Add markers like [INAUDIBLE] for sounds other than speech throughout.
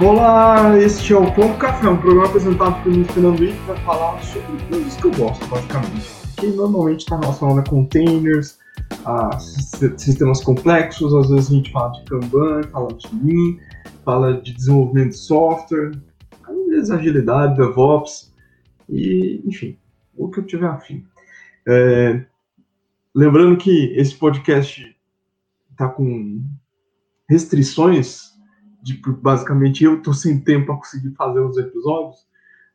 Olá, este é o Pão Café, um programa apresentado por mim, Fernando Henrique, para falar sobre coisas que eu gosto, basicamente. Que normalmente está relacionado a containers, a sistemas complexos, às vezes a gente fala de Kanban, fala de Lean, fala de desenvolvimento de software, às vezes agilidade, DevOps, e enfim, o que eu tiver afim. É, lembrando que esse podcast está com restrições de basicamente eu tô sem tempo para conseguir fazer os episódios,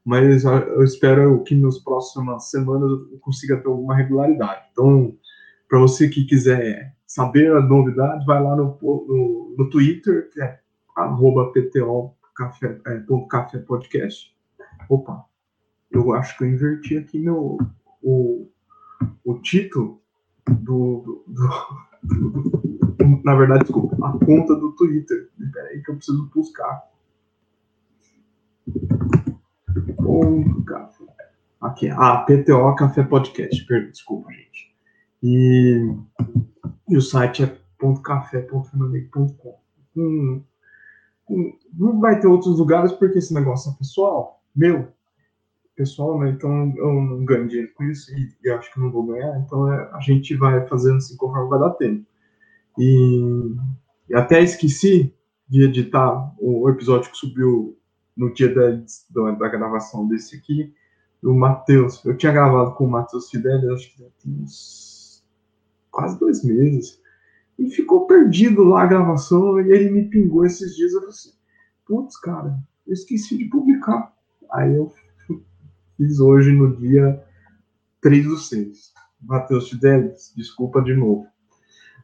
mas eu espero que nas próximas semanas eu consiga ter alguma regularidade. Então, para você que quiser saber a novidade, vai lá no, no, no Twitter, que é arroba pto café, é. Opa, eu acho que eu inverti aqui meu, o, o título do, do, do na verdade, desculpa, a conta do Twitter. Peraí que eu preciso buscar. Café. Aqui, ah, PTO Café Podcast, perdão, desculpa, gente. E, e o site é .café.fernandes.com. Hum, hum, não vai ter outros lugares porque esse negócio é pessoal, meu, pessoal, né? Então eu não ganho dinheiro com isso e, e acho que não vou ganhar, então é, a gente vai fazendo assim conforme vai dar tempo. E, e até esqueci de editar o episódio que subiu no dia da, da, da gravação desse aqui, do Matheus. Eu tinha gravado com o Matheus Fidelis, acho que tem uns quase dois meses. E ficou perdido lá a gravação, e ele me pingou esses dias. Eu falei assim: putz, cara, eu esqueci de publicar. Aí eu fiz hoje no dia 3 do 6. Matheus Fidelis, desculpa de novo.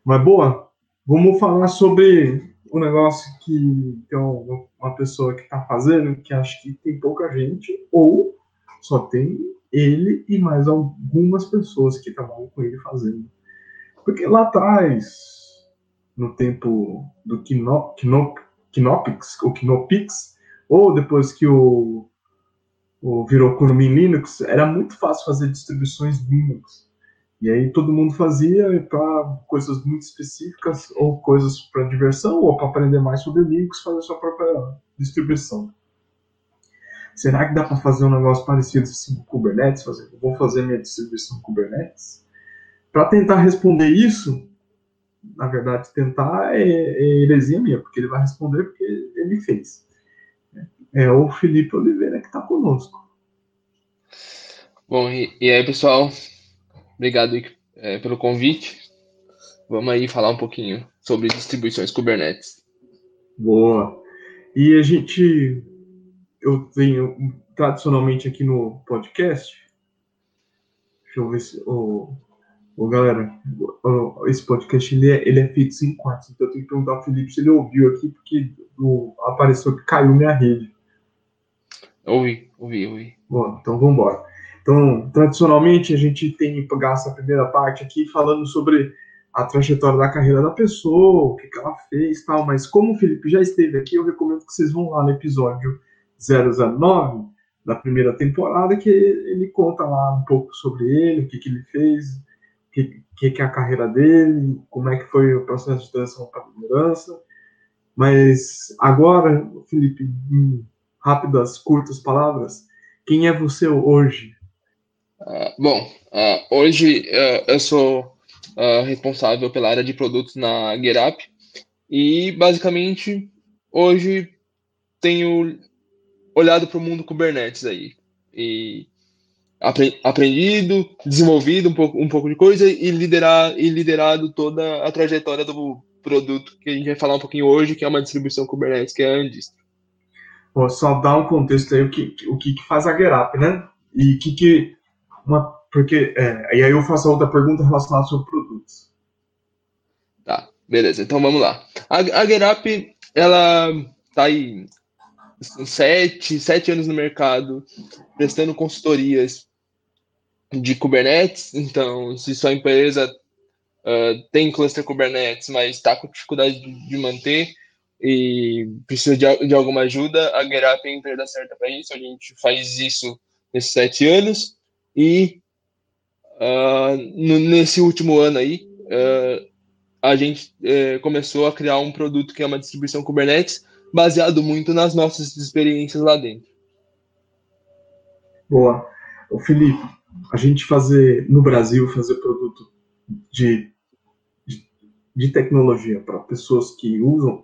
Mas boa, vamos falar sobre um negócio que tem uma pessoa que está fazendo, que acho que tem pouca gente, ou só tem ele e mais algumas pessoas que trabalham com ele fazendo. Porque lá atrás, no tempo do Knop, Knop, Knopix, ou Knopix, ou depois que o, o virou Kurumin Linux, era muito fácil fazer distribuições Linux. E aí todo mundo fazia para coisas muito específicas, ou coisas para diversão, ou para aprender mais sobre Linux, fazer sua própria distribuição. Será que dá para fazer um negócio parecido assim com Kubernetes? Fazer, vou fazer minha distribuição Kubernetes? Para tentar responder isso, na verdade, tentar é, é heresia minha, porque ele vai responder porque ele fez. É o Felipe Oliveira que está conosco. Bom, e, e aí, pessoal? Obrigado é, pelo convite. Vamos aí falar um pouquinho sobre distribuições Kubernetes. Boa. E a gente, eu tenho tradicionalmente aqui no podcast, deixa eu ver se, oh, oh, galera, oh, esse podcast ele é, ele é feito em quartos, então eu tenho que perguntar ao Felipe se ele ouviu aqui, porque apareceu que caiu minha rede. Ouvi, ouvi, ouvi. Bom, então vamos embora. Então, tradicionalmente, a gente tem gasto a primeira parte aqui falando sobre a trajetória da carreira da pessoa, o que, que ela fez tal, mas como o Felipe já esteve aqui, eu recomendo que vocês vão lá no episódio 009 da primeira temporada, que ele conta lá um pouco sobre ele, o que, que ele fez, o que, que, que é a carreira dele, como é que foi o processo de transição para a liderança. Mas agora, Felipe, em rápidas, curtas palavras, quem é você hoje? Uh, bom, uh, hoje uh, eu sou responsável pela área de produtos na GetUp e basicamente hoje tenho olhado para o mundo Kubernetes aí e apre aprendido, desenvolvido um pouco, um pouco de coisa e, liderar, e liderado toda a trajetória do produto que a gente vai falar um pouquinho hoje, que é uma distribuição Kubernetes, que é a Andist. Vou só dar um contexto aí, o que, o que faz a GetUp, né? E que, que uma, porque, é, e aí eu faço outra pergunta relacionada sobre produtos. Tá, beleza. Então vamos lá. A, a GetUp, ela tá aí sete, sete anos no mercado, prestando consultorias de Kubernetes. Então, se sua empresa uh, tem cluster Kubernetes, mas está com dificuldade de, de, manter e precisa de, de alguma ajuda, a GetUp é a empresa certa para isso. A gente faz isso nesses sete anos. E uh, nesse último ano aí, uh, a gente uh, começou a criar um produto que é uma distribuição Kubernetes baseado muito nas nossas experiências lá dentro. Boa. O Felipe, a gente fazer no Brasil fazer produto de, de, tecnologia para pessoas que usam,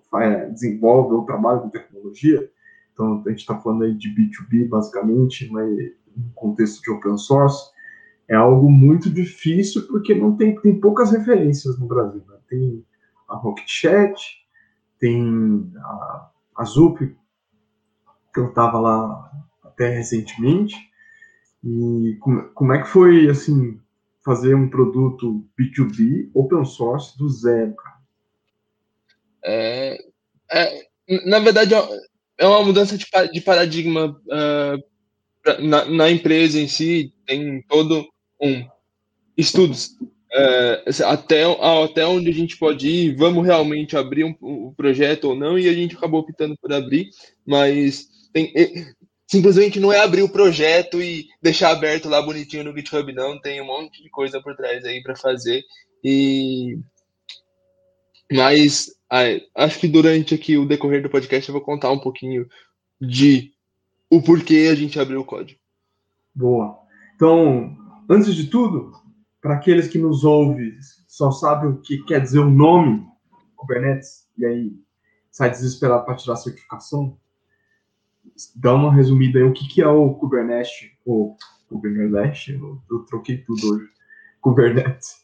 desenvolvem ou trabalham com tecnologia. Então a gente está falando aí de B2B basicamente, mas no contexto de open source é algo muito difícil porque não tem, tem poucas referências no Brasil. Né? Tem a Rocket Chat, tem a, a Zup, que eu estava lá até recentemente. E como, como é que foi, assim, fazer um produto B2B open source do zero, cara? É, é, na verdade, é uma mudança de, de paradigma uh, na, na, empresa em si, tem todo um estudos é, até, até onde a gente pode ir, vamos realmente abrir um, um, projeto ou não, e a gente acabou optando por abrir, mas tem, simplesmente não é abrir o projeto e deixar aberto lá bonitinho no GitHub, não, tem um monte de coisa por trás aí para fazer, e mas acho que durante aqui o decorrer do podcast eu vou contar um pouquinho de o porquê a gente abriu o código. Boa. Então, antes de tudo, para aqueles que nos ouvem, só sabem o que quer dizer o nome Kubernetes, e aí sai desesperado para tirar a certificação, dá uma resumida aí, o que, que é o Kubernetes, ou Kubernetes, eu, eu troquei tudo hoje, Kubernetes.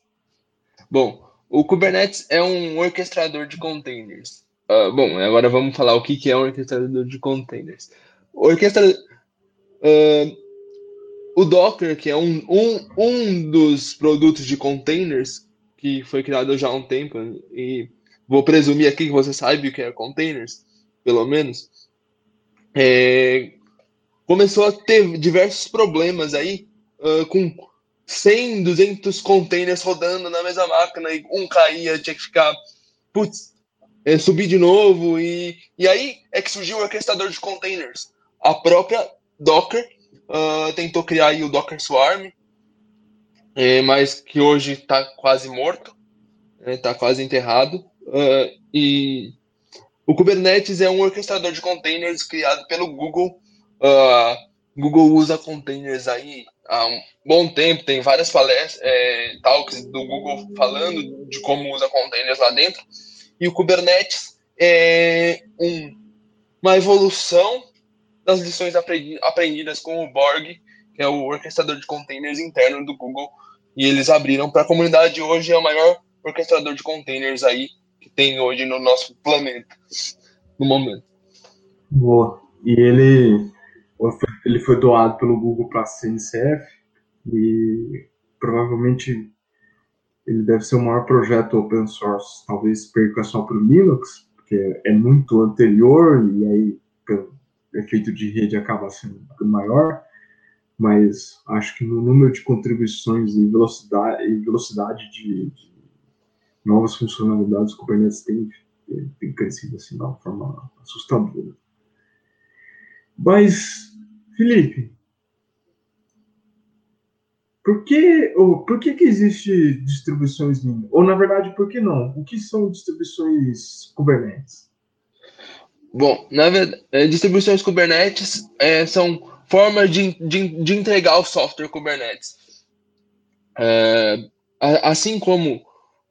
Bom, o Kubernetes é um orquestrador de containers. Uh, bom, agora vamos falar o que, que é um orquestrador de containers. O orquestrador... Uh, o Docker, que é um, um, um dos produtos de containers que foi criado já há um tempo, e vou presumir aqui que você sabe o que é containers, pelo menos, é, começou a ter diversos problemas aí uh, com 100, 200 containers rodando na mesma máquina e um caía, tinha que ficar, putz, é, subir de novo, e, e aí é que surgiu o orquestrador de containers. A própria Docker uh, tentou criar o Docker Swarm, é, mas que hoje está quase morto, está né, quase enterrado. Uh, e o Kubernetes é um orquestrador de containers criado pelo Google. Uh, Google usa containers aí há um bom tempo, tem várias palestras, é, talks do Google falando de como usa containers lá dentro. E o Kubernetes é um, uma evolução das lições aprendidas com o Borg, que é o orquestrador de containers interno do Google, e eles abriram para a comunidade. Hoje é o maior orquestrador de containers aí tem hoje no nosso planeta, no momento. Boa. E ele, ele foi doado pelo Google para a CNCF e provavelmente ele deve ser o maior projeto open source, talvez perca só para o Linux, porque é muito anterior e aí efeito de rede acaba sendo maior, mas acho que no número de contribuições e velocidade, e velocidade de, de novas funcionalidades, o Kubernetes tem, tem crescido assim, de uma forma assustadora. Mas, Felipe, por que, ou, por que, que existe distribuições Linux? Ou, na verdade, por que não? O que são distribuições Kubernetes? Bom, na verdade, é, distribuições Kubernetes é, são formas de, de, de, entregar o software Kubernetes. É, assim como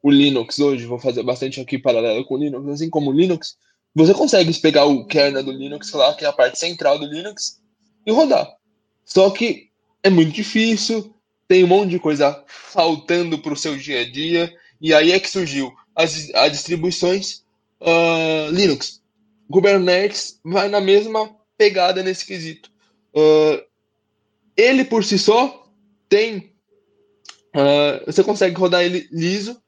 o Linux hoje, vou fazer bastante aqui paralelo com o Linux, assim como o Linux, você consegue pegar o kernel do Linux, lá, que é a parte central do Linux, e rodar. Só que é muito difícil, tem um monte de coisa faltando para o seu dia a dia, e aí é que surgiu as, as distribuições uh, Linux. Kubernetes vai na mesma pegada nesse quesito. Uh, ele por si só tem. Uh, você consegue rodar ele liso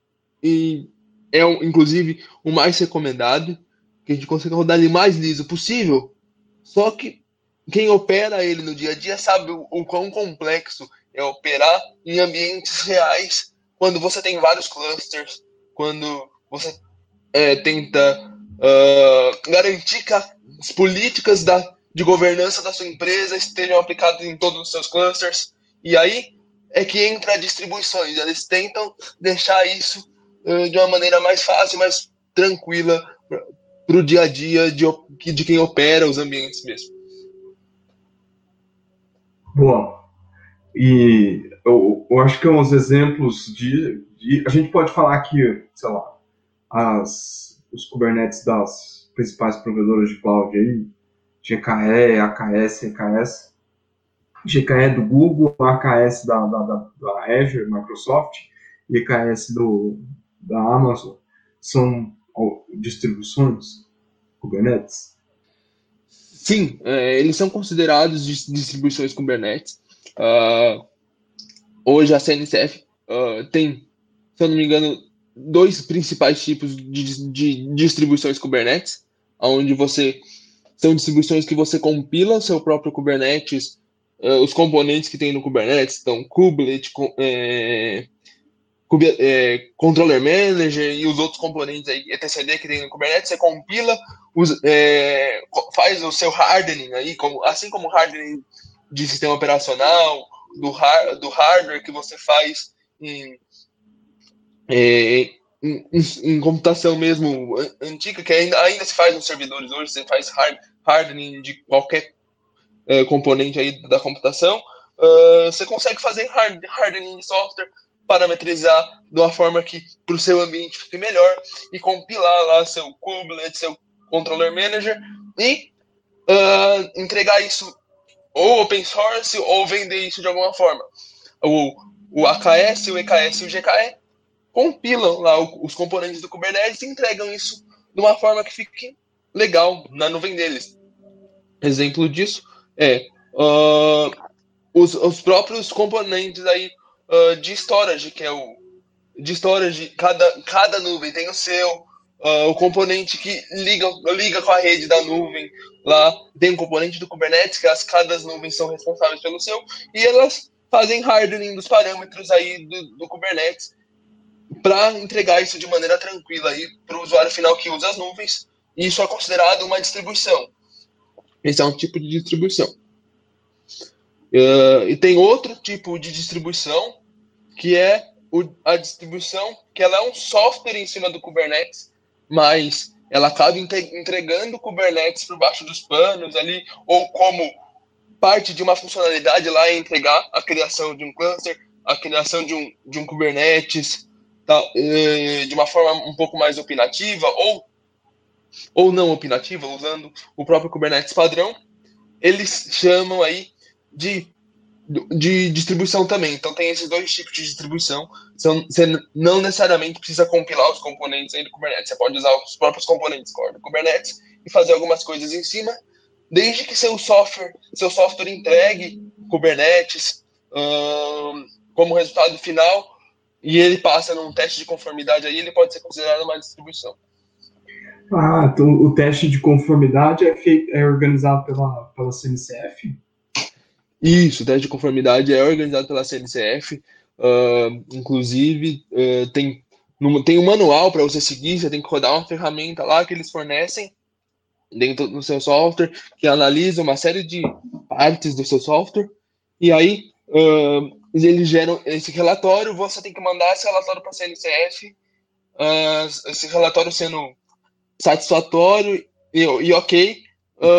e é inclusive o mais recomendado que a gente consegue rodar ele mais liso possível. Só que quem opera ele no dia a dia sabe o, o quão complexo é operar em ambientes reais quando você tem vários clusters, quando você é, tenta uh, garantir que as políticas da, de governança da sua empresa estejam aplicadas em todos os seus clusters. E aí é que entra distribuições. Eles tentam deixar isso de uma maneira mais fácil, mais tranquila para o dia a dia de, de quem opera os ambientes mesmo. Boa. E eu, eu acho que é uns exemplos de, de, A gente pode falar que, sei lá, as, os Kubernetes das principais provedoras de cloud aí, GKE, AKS, EKS. GKE do Google, AKS da, da, da, da Azure, Microsoft, EKS do, da Amazon, são distribuições Kubernetes? Sim, é, eles são considerados distribuições Kubernetes. Uh, hoje a CNCF uh, ah, tem, se eu não me engano, dois principais tipos de, de distribuições Kubernetes, onde você são distribuições que você compila seu próprio Kubernetes, uh, os componentes que tem no Kubernetes, então kubelet, é, é, controller manager e os outros componentes aí, etcd que tem no Kubernetes, você compila, usa, é, faz o seu hardening aí, como, assim como o hardening de sistema operacional, do, har, do hardware que você faz em, é, em, em, computação mesmo antiga, que ainda, ainda se faz nos servidores hoje, você faz hard, hardening de qualquer é, componente aí da computação, uh, você consegue fazer hard, hardening de software parametrizar de uma forma que para o seu ambiente fique melhor e compilar lá seu kubelet, seu controller manager e uh, entregar isso ou open source ou vender isso de alguma forma. O, o AKS, o EKS e o GKE compilam lá os componentes do Kubernetes e entregam isso de uma forma que fique legal na nuvem deles. Exemplo disso é uh, os, os próprios componentes aí uh, de storage, que é o de storage, cada, cada nuvem tem o seu, uh, o componente que liga, liga com a rede da nuvem, lá tem um componente do Kubernetes, que as, cada nuvens são responsáveis pelo seu, e elas fazem hardening dos parâmetros aí do, do Kubernetes para entregar isso de maneira tranquila aí para o usuário final que usa as nuvens, e isso é considerado uma distribuição. Esse é um tipo de distribuição. Uh, e tem outro tipo de distribuição, que é o, a distribuição, que ela é um software em cima do Kubernetes, mas ela acaba entregando o Kubernetes por baixo dos panos ali, ou como parte de uma funcionalidade lá é entregar a criação de um cluster, a criação de um, de um Kubernetes, uh, de uma forma um pouco mais opinativa, ou, ou não opinativa, usando o próprio Kubernetes padrão. Eles chamam aí de, de distribuição também. Então tem esses dois tipos de distribuição. Você não necessariamente precisa compilar os componentes aí do Kubernetes. Você pode usar os próprios componentes core do Kubernetes e fazer algumas coisas em cima, desde que seu software, seu software entregue Kubernetes hum, como resultado final e ele passa num teste de conformidade aí, ele pode ser considerado uma distribuição. Ah, então o teste de conformidade é, feito, é organizado pela, pela CNCF? Isso, o teste de conformidade é organizado pela CNCF, uh, inclusive uh, tem, tem um manual para você seguir, você tem que rodar uma ferramenta lá que eles fornecem dentro do seu software, que analisa uma série de partes do seu software, e aí uh, eles geram esse relatório, você tem que mandar esse relatório para a CNCF, esse relatório sendo satisfatório e, e ok,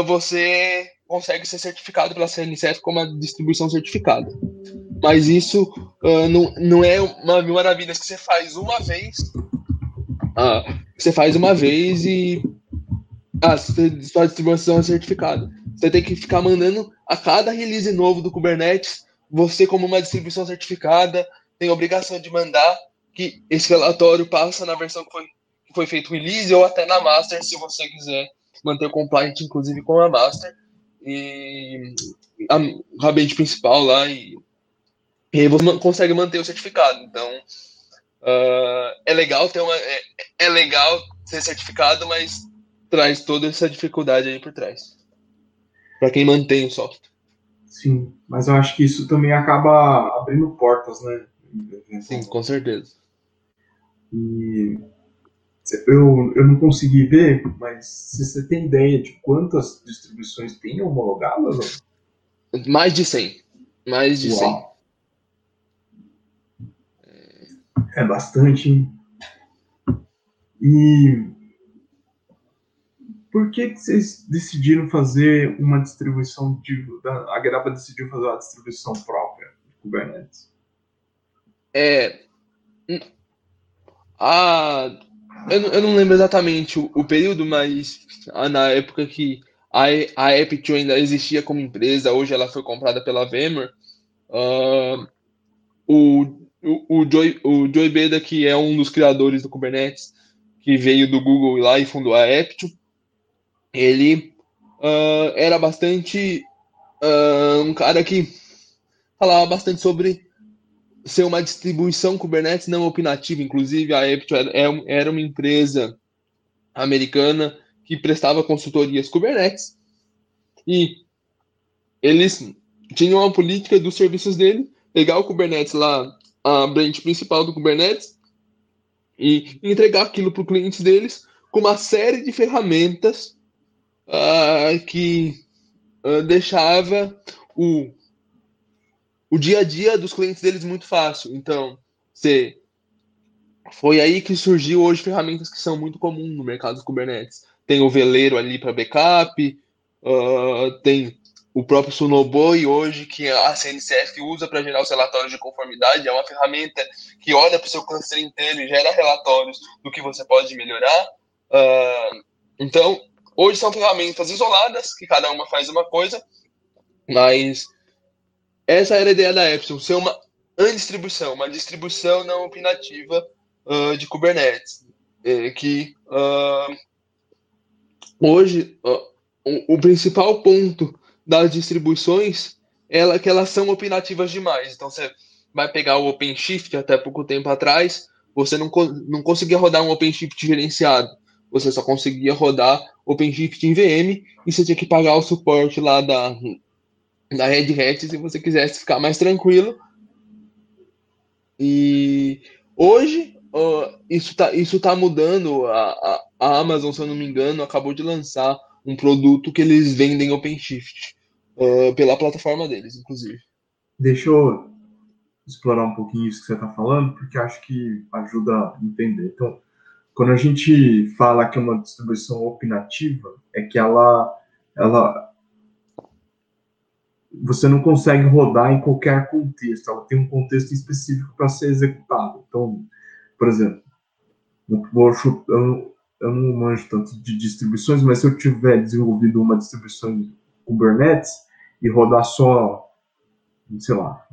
você consegue ser certificado pela CNCF como uma distribuição certificada. Mas isso uh, não, não é uma mil maravilhas que você faz uma vez. Uh, você faz uma vez e a sua distribuição é certificada. Você tem que ficar mandando a cada release novo do Kubernetes, você como uma distribuição certificada tem a obrigação de mandar que esse relatório passa na versão que foi, que foi feito o release ou até na master, se você quiser manter compliant, inclusive com a master e a, o rabete principal lá e, e aí você consegue manter o certificado. Então uh, é legal ter uma é, é, legal ser certificado, mas traz toda essa dificuldade aí por trás para quem mantém o software. Sim, mas eu acho que isso também acaba abrindo portas, né? Sim, com certeza. E eu, eu não consegui ver, mas se você tem ideia de quantas distribuições tem homologadas? Mais de 100. Mais de Uau. 100. É bastante, hein? E por que, que vocês decidiram fazer uma distribuição de. A Graba decidiu fazer uma distribuição própria de Kubernetes? É. A, eu, eu não lembro exatamente o, o período, mas na época que a, a Aptio ainda existia como empresa, hoje ela foi comprada pela VMware. Uh, o, o, o, Joy, o Joy Beda, que é um dos criadores do Kubernetes, que veio do Google lá e fundou a Aptio, ele uh, era bastante uh, um cara que falava bastante sobre ser uma distribuição Kubernetes não opinativa. Inclusive, a Aptio era, era uma empresa americana que prestava consultorias Kubernetes e eles tinham uma política dos serviços dele pegar o Kubernetes lá, a branch principal do Kubernetes e entregar aquilo para o cliente deles com uma série de ferramentas uh, que uh, deixava o, o dia a dia dos clientes deles muito fácil. Então, você, foi aí que surgiu hoje ferramentas que são muito comuns no mercado dos Kubernetes. Tem o veleiro ali para backup, uh, tem o próprio Sonoboy hoje, que a CNCF usa para gerar os relatórios de conformidade, é uma ferramenta que olha para o seu cluster inteiro e gera relatórios do que você pode melhorar. Uh, então, Hoje são ferramentas isoladas, que cada uma faz uma coisa, mas essa era a ideia da Epsilon, ser uma undistribuição, uma distribuição não opinativa uh, de Kubernetes, é, que uh, hoje uh, o, o, principal ponto das distribuições é que elas são opinativas demais. Então você vai pegar o OpenShift até pouco tempo atrás, você não, não conseguia rodar um OpenShift gerenciado você só conseguia rodar OpenShift em VM e você tinha que pagar o suporte lá da, da Red Hat se você quisesse ficar mais tranquilo. E hoje uh, isso está isso tá mudando. A, a, a, Amazon, se eu não me engano, acabou de lançar um produto que eles vendem OpenShift uh, pela plataforma deles, inclusive. Deixa eu explorar um pouquinho isso que você está falando, porque acho que ajuda a entender. Então, quando a gente fala que é uma distribuição opinativa, é que ela, ela você não consegue rodar em qualquer contexto, ela tem um contexto específico para ser executado. Então, por exemplo, eu, não, eu não manjo tanto de distribuições, mas se eu tiver desenvolvido uma distribuição Kubernetes e rodar só, sei lá,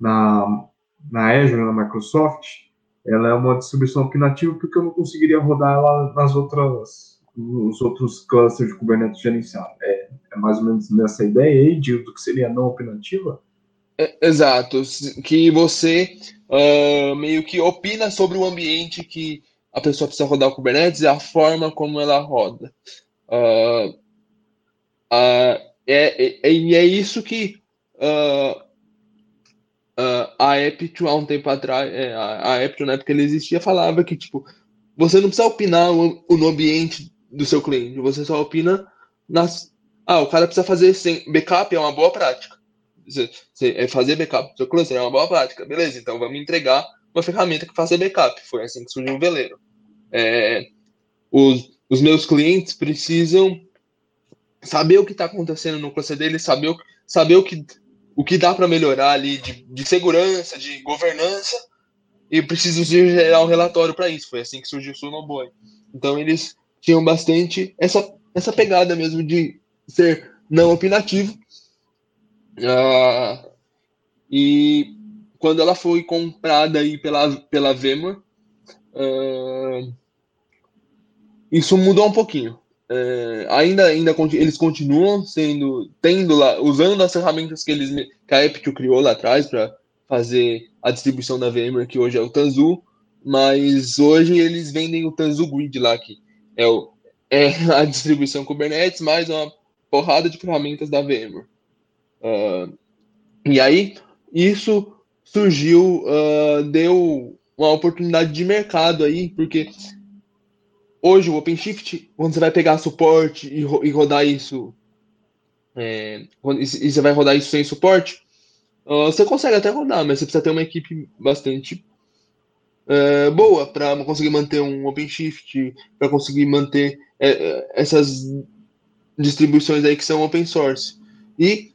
na, na Azure, na Microsoft, ela é uma distribuição opinativa porque eu não conseguiria rodar ela nas outras nos outros clusters de Kubernetes gerenciado. É, é mais ou menos nessa ideia aí de, do que seria não opinativa? É, exato, que você uh, meio que opina sobre o ambiente que a pessoa precisa rodar o Kubernetes e a forma como ela roda. Uh, uh, é, é, e é isso que a Eptio, há um tempo atrás, é, a, a na época que ele existia, falava que, tipo, você não precisa opinar no ambiente do seu cliente, você só opina nas... Ah, o cara precisa fazer sem backup, é uma boa prática. É fazer backup do seu cluster é uma boa prática. Beleza, então vamos entregar uma ferramenta que faça backup. Foi assim que surgiu o veleiro. É, os, os meus clientes precisam saber o que está acontecendo no cluster deles, saber o, saber o que o que dá para melhorar ali de, de segurança, de governança, e preciso gerar um relatório para isso. Foi assim que surgiu o Sonoboy. Então eles tinham bastante essa, essa pegada mesmo de ser não opinativo. Uh, e quando ela foi comprada aí pela, pela Vema, uh, isso mudou um pouquinho. É, ainda, ainda eles continuam sendo, tendo lá, usando as ferramentas que eles que a Epic criou lá atrás para fazer a distribuição da VMware, que hoje é o Tanzu, mas hoje eles vendem o Tanzu Grid lá, que é, o, é a distribuição Kubernetes mais uma porrada de ferramentas da VMware. Uh, e aí, isso surgiu, uh, deu uma oportunidade de mercado aí, porque hoje o OpenShift, quando você vai pegar suporte e, e rodar isso, é, e você vai rodar isso sem suporte, uh, você consegue até rodar, mas você precisa ter uma equipe bastante uh, boa para conseguir manter um OpenShift, para conseguir manter é, essas distribuições aí que são open source. E,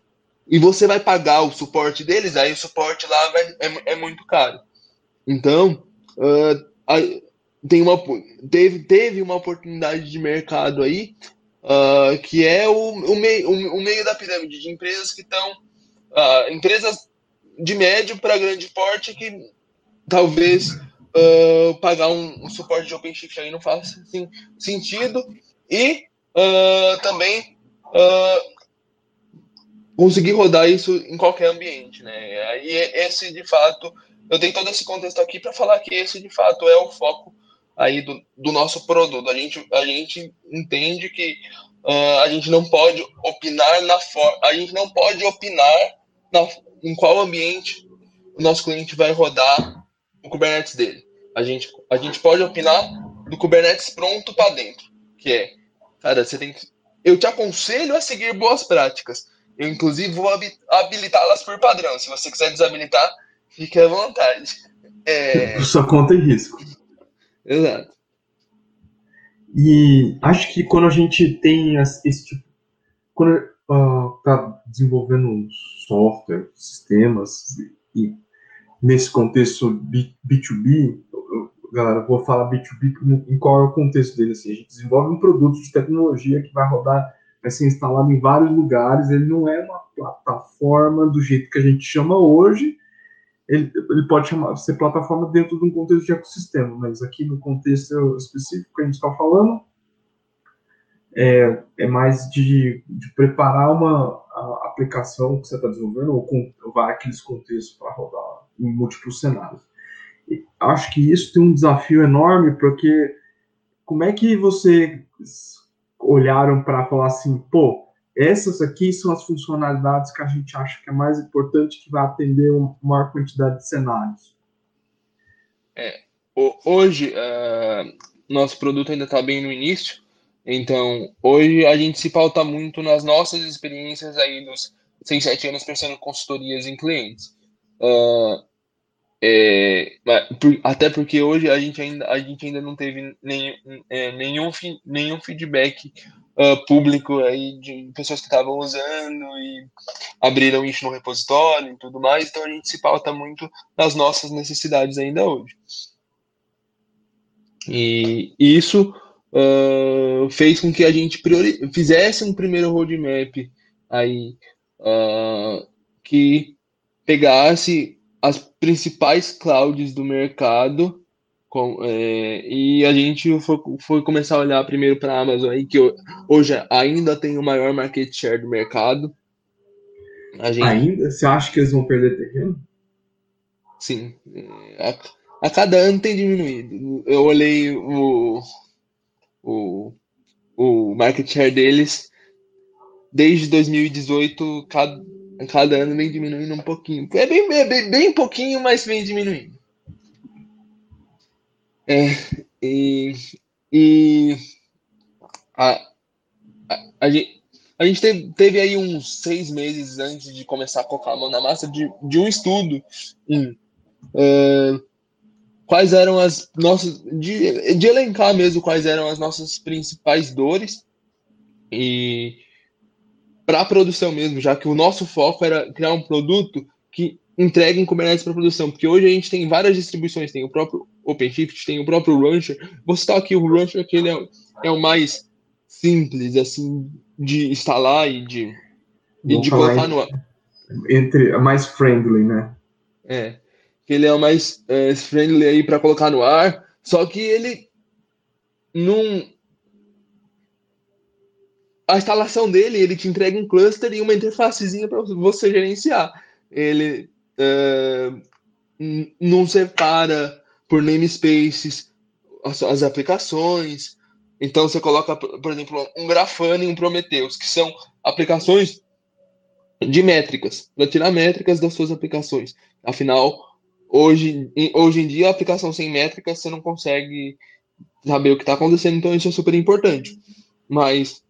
e você vai pagar o suporte deles, aí o suporte lá vai, é, é muito caro. Então, uh, a, tem uma, teve, teve uma oportunidade de mercado aí, uh, que é o, o, meio, o, o, meio da pirâmide de empresas que estão. Uh, empresas de médio para grande porte que talvez uh, pagar um, um, suporte de OpenShift aí não faça assim, sentido. E também conseguir rodar isso em qualquer ambiente, né? E esse de fato, eu tenho todo esse contexto aqui para falar que esse de fato é o foco aí do, do nosso produto. A gente, a gente entende que uh, a gente não pode opinar na forma, a gente não pode opinar na, em qual ambiente o nosso cliente vai rodar o Kubernetes dele. A gente, a gente pode opinar do Kubernetes pronto para dentro, que é, cara, você tem que, eu te aconselho a seguir boas práticas. Eu, inclusive, vou habilitá-las por padrão. Se você quiser desabilitar, fique à vontade. É... [LAUGHS] Sua conta e risco. Exato. E acho que quando a gente tem esse tipo. Quando está uh, desenvolvendo software, sistemas, e nesse contexto B, 2 b galera, vou falar B2B em qual é o contexto dele. Assim, a gente desenvolve um produto de tecnologia que vai rodar, vai ser instalado em vários lugares. Ele não é uma plataforma do jeito que a gente chama hoje, ele, ele pode chamar, ser plataforma dentro de um contexto de ecossistema, mas aqui no contexto específico que a gente está falando, é, é mais de, de preparar uma aplicação que você está desenvolvendo, ou, com, ou aqueles contextos para rodar em múltiplos cenários. Acho que isso tem um desafio enorme, porque como é que você olharam para falar assim, pô, essas aqui são as funcionalidades que a gente acha que é mais importante, que vai atender uma maior quantidade de cenários. É, hoje, uh, nosso produto ainda está bem no início, então hoje a gente se pauta muito nas nossas experiências aí dos 6, 7 anos prestando consultorias em clientes. Uh, é, até porque hoje a gente ainda, a gente ainda não teve nenhum, é, nenhum, nenhum feedback uh, público aí de pessoas que estavam usando e abriram isso no repositório e tudo mais, então a gente se pauta muito nas nossas necessidades ainda hoje. E isso uh, fez com que a gente fizesse um primeiro roadmap aí uh, que pegasse as principais clouds do mercado com, é, e a gente foi, foi, começar a olhar primeiro para a Amazon, aí, que hoje ainda tem o maior market share do mercado. Gente... Ainda? Você acha que eles vão perder terreno? Sim. A, a, cada ano tem diminuído. Eu olhei o, o, o market share deles desde 2018, cada, cada ano vem diminuindo um pouquinho. É bem, é bem, bem pouquinho, mas vem diminuindo. É, e, e a, a, a, gente, a gente teve, teve, aí uns seis meses antes de começar a colocar a mão na massa de, de um estudo em uh, quais eram as nossas. De, de elencar mesmo quais eram as nossas principais dores e para a produção mesmo, já que o nosso foco era criar um produto que entregue em Kubernetes para produção, porque hoje a gente tem várias distribuições, tem o próprio OpenShift, tem o próprio Rancher. Vou citar aqui o Rancher, que ele é, é o mais simples, assim, de instalar e de, e de colocar no ar. Entre, mais friendly, né? É, que ele é o mais é, friendly aí para colocar no ar, só que ele não... A instalação dele, ele te entrega um cluster e uma interfacezinha para você gerenciar. Ele uh, não separa por namespaces as, as, aplicações. Então você coloca, por exemplo, um Grafana e um Prometheus, que são aplicações de métricas, para tirar métricas das suas aplicações. Afinal, hoje, hoje em dia, a aplicação sem métricas você não consegue saber o que está acontecendo, então isso é super importante. Mas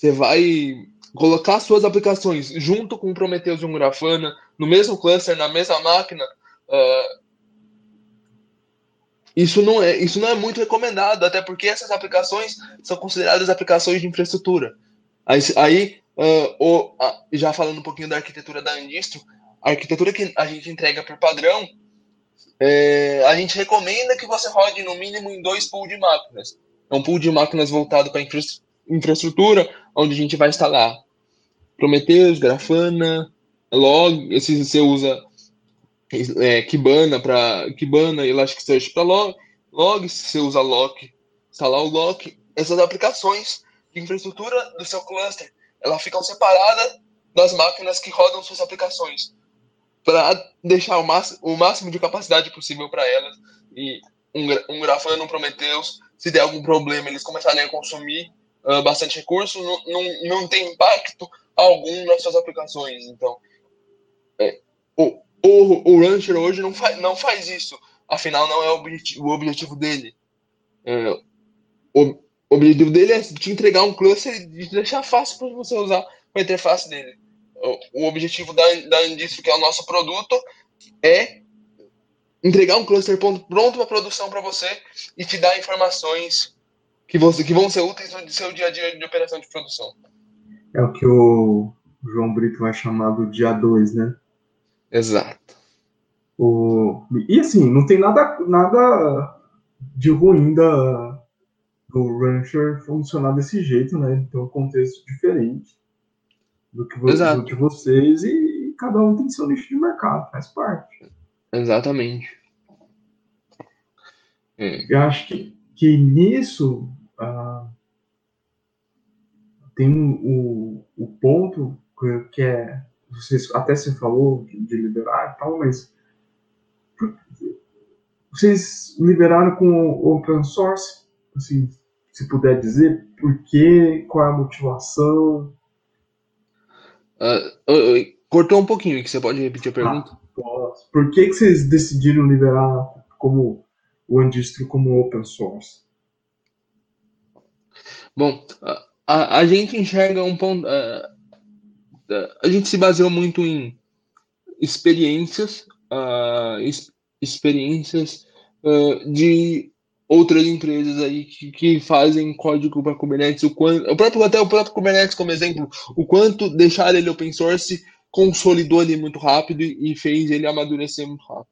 você vai colocar suas aplicações junto com o Prometheus e um Grafana no mesmo cluster, na mesma máquina, uh, isso não é isso não é muito recomendado, até porque essas aplicações são consideradas aplicações de infraestrutura. Aí, aí uh, já falando um pouquinho da arquitetura da Andistro, a arquitetura que a gente entrega por padrão, é, a gente recomenda que você rode no mínimo em dois pools de máquinas. É um pool de máquinas voltado para infra infraestrutura, onde a gente vai instalar Prometheus, Grafana, Log, esse você usa é, Kibana para Kibana e Elasticsearch para log, log, você usa Lock, instalar o Lock, essas aplicações de infraestrutura do seu cluster, elas ficam separadas das máquinas que rodam suas aplicações para deixar o o máximo de capacidade possível para elas. E um, um Grafana, um Prometheus, se der algum problema, eles começarem a consumir uh, bastante recurso, não, não, não tem impacto algum nas suas aplicações. Então, é, o, o, o Rancher hoje não, faz, não faz isso. Afinal, não é o objetivo, o objetivo dele. É, o objetivo dele é te entregar um cluster e deixar fácil para você usar a interface dele. O, o objetivo da, da Andistro, que é o nosso produto, é entregar um cluster pronto para produção para você e te dar informações que, você, que vão ser úteis no seu dia a dia de operação de produção. É o que o João Brito vai chamar do dia 2, né? Exato. O... E assim, não tem nada, nada de ruim da, do Rancher funcionar desse jeito, né? Tem um contexto diferente do que, do que vocês e cada um tem seu nicho de mercado, faz parte. Exatamente. É. Eu acho que, que nisso uh, tem o, o ponto que é vocês até se falou de liberar e tal, mas vocês liberaram com open source, assim, se puder dizer, por quê, qual é a motivação? Uh, cortou um pouquinho, que você pode repetir a pergunta? Ah. Por que, que vocês decidiram liberar como o Andistro como open source? Bom, a, a gente enxerga um ponto. Uh, a gente se baseou muito em experiências, uh, experiências uh, de outras empresas aí que, que fazem código para Kubernetes, o quanto, o próprio até o próprio Kubernetes como exemplo, o quanto deixar ele open source consolidou ele muito rápido e fez ele amadurecer muito rápido.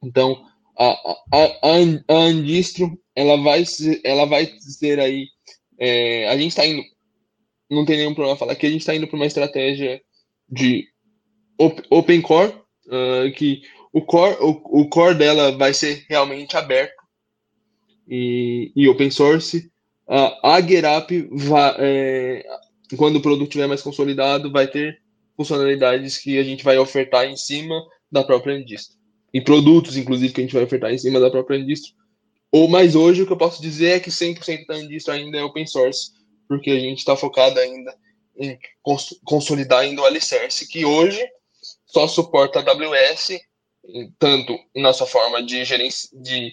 Então, a, a, a, Andistro, ela vai ser, ela vai ser aí, é, a gente está indo não tem nenhum problema falar que a gente está indo para uma estratégia de open core, uh, que o core, o, o, core dela vai ser realmente aberto e, e open source. Uh, a GetUp, é, quando o produto estiver mais consolidado, vai ter funcionalidades que a gente vai ofertar em cima da própria indústria. E produtos, inclusive, que a gente vai ofertar em cima da própria indústria. Ou mais hoje, o que eu posso dizer é que 100% da indústria ainda é open source porque a gente está focado ainda em cons consolidar ainda o Alicerce, que hoje só suporta a AWS, tanto na sua forma de gerência de,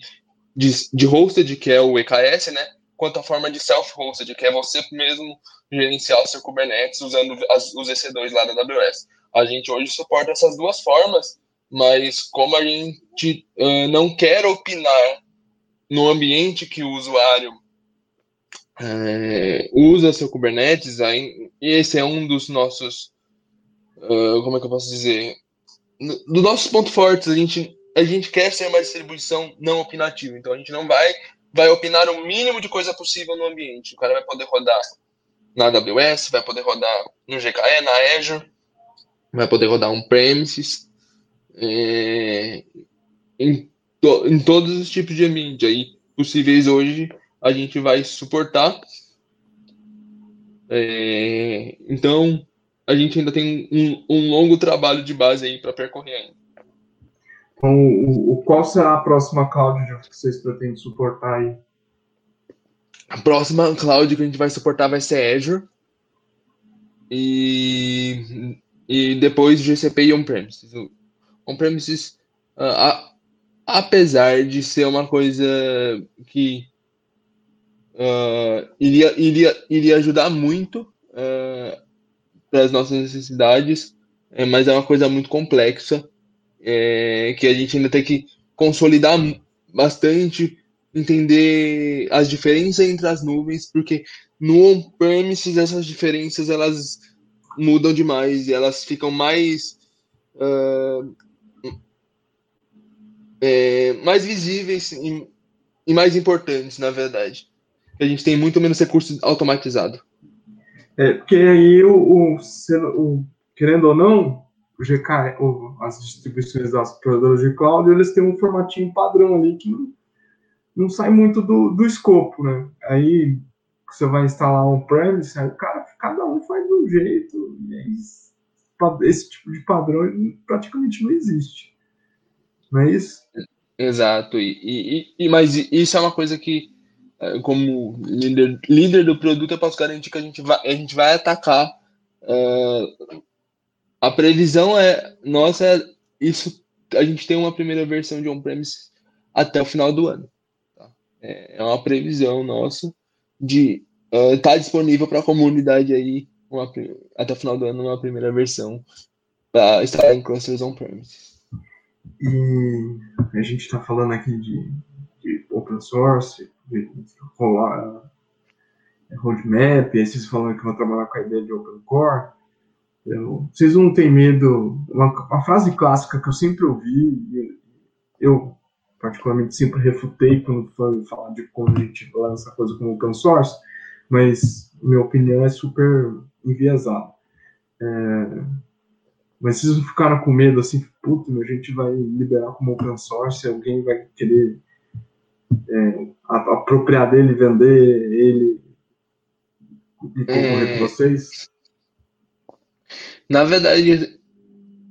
de, de hosted, que é o EKS, né? Quanto a forma de self-hosted, que é você mesmo gerenciar o seu Kubernetes usando as, os EC2 lá da AWS. A gente hoje suporta essas duas formas, mas como a gente uh, não quer opinar no ambiente que o usuário é, usa seu Kubernetes, aí, esse é um dos nossos, uh, como é que eu posso dizer, dos nossos pontos fortes, a gente, a gente quer ser uma distribuição não opinativa, então a gente não vai, vai opinar o mínimo de coisa possível no ambiente, o cara vai poder rodar na AWS, vai poder rodar no GKE, na Azure, vai poder rodar on-premises, é, em, to, em todos os tipos de ambiente aí possíveis hoje, a gente vai suportar. É, então, a gente ainda tem um, um longo trabalho de base aí para percorrer ainda. Então, o, o, qual será a próxima cloud que vocês pretendem suportar aí? A próxima cloud que a gente vai suportar vai ser Azure. E, e depois GCP e On-Premises. On-Premises, uh, apesar de ser uma coisa que uh, iria, iria, iria ajudar muito uh, para as nossas necessidades, é, mas é uma coisa muito complexa é, que a gente ainda tem que consolidar bastante entender as diferenças entre as nuvens, porque no on-premises essas diferenças elas mudam demais e elas ficam mais uh, é, mais visíveis e, e, mais importantes, na verdade. A gente tem muito menos recurso automatizado. É, porque aí o, o, o querendo ou não, o GK, o, as distribuições das provedoras de cloud, eles têm um formatinho padrão ali que não, não sai muito do, do escopo, né? Aí você vai instalar um premise, aí o cara, cada um faz de um jeito, e aí, esse tipo de padrão praticamente não existe. Não é isso? Exato, e, e, e, mas isso é uma coisa que, é, como líder, líder do produto, eu posso garantir que a gente vai, a gente vai atacar. Uh, a previsão é nossa, é isso a gente tem uma primeira versão de on-premise até o final do ano. Tá? É, é uma previsão nossa de estar uh, tá disponível para a comunidade aí uma, até o final do ano uma primeira versão para estar em clusters on-premise. E a gente está falando aqui de, de, open source, de rolar é, roadmap, aí vocês falando que vão trabalhar com a ideia de open core. Vocês não têm medo? Uma, uma, frase clássica que eu sempre ouvi, eu particularmente sempre refutei quando foi falar de como a gente lança coisa como open source, mas minha opinião é super enviesada. É, mas vocês não ficaram com medo assim, puto, a gente vai liberar como open source, alguém vai querer é, apropriar dele, vender ele e concorrer é... com vocês? Na verdade,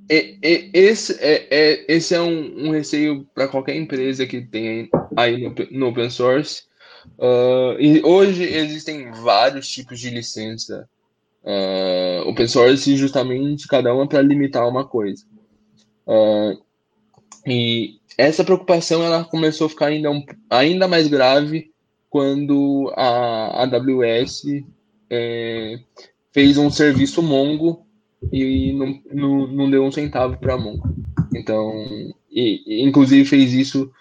é, é, esse, é, é, esse é um, um receio para qualquer empresa que tem aí no, no open source. Uh, e hoje existem vários tipos de licença uh, open source, justamente cada uma para limitar uma coisa. Uh, e essa preocupação ela começou a ficar ainda, um, ainda mais grave quando a AWS é, fez um serviço Mongo e não, não, não deu um centavo para Mongo. Então, e, inclusive fez isso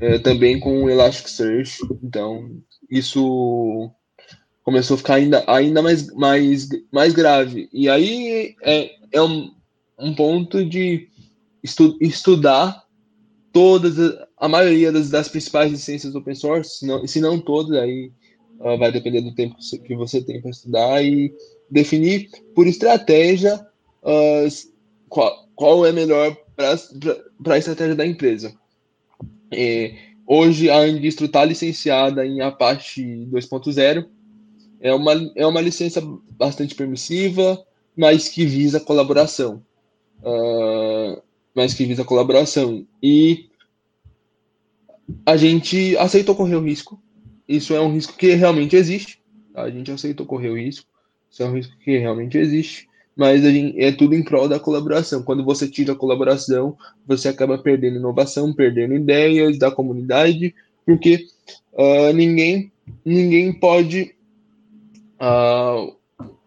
é, também com o Elasticsearch. Então, isso começou a ficar ainda, ainda mais, mais, mais grave. E aí é, é um, um ponto de estu, estudar todas, a maioria das, das principais licenças open source, se não, se não todas, aí uh, vai depender do tempo que você tem para estudar e definir por estratégia uh, qual, qual é melhor para a estratégia da empresa. E, hoje a Indistro está licenciada em Apache 2.0, é uma, é uma licença bastante permissiva, mas que visa colaboração. Uh, mas que visa colaboração. E a gente aceitou correr o risco. Isso é um risco que realmente existe. Tá? A gente aceitou correr o risco. Isso é um risco que realmente existe. Mas gente, é tudo em prol da colaboração. Quando você tira a colaboração, você acaba perdendo inovação, perdendo ideias da comunidade, porque uh, ninguém, ninguém pode uh,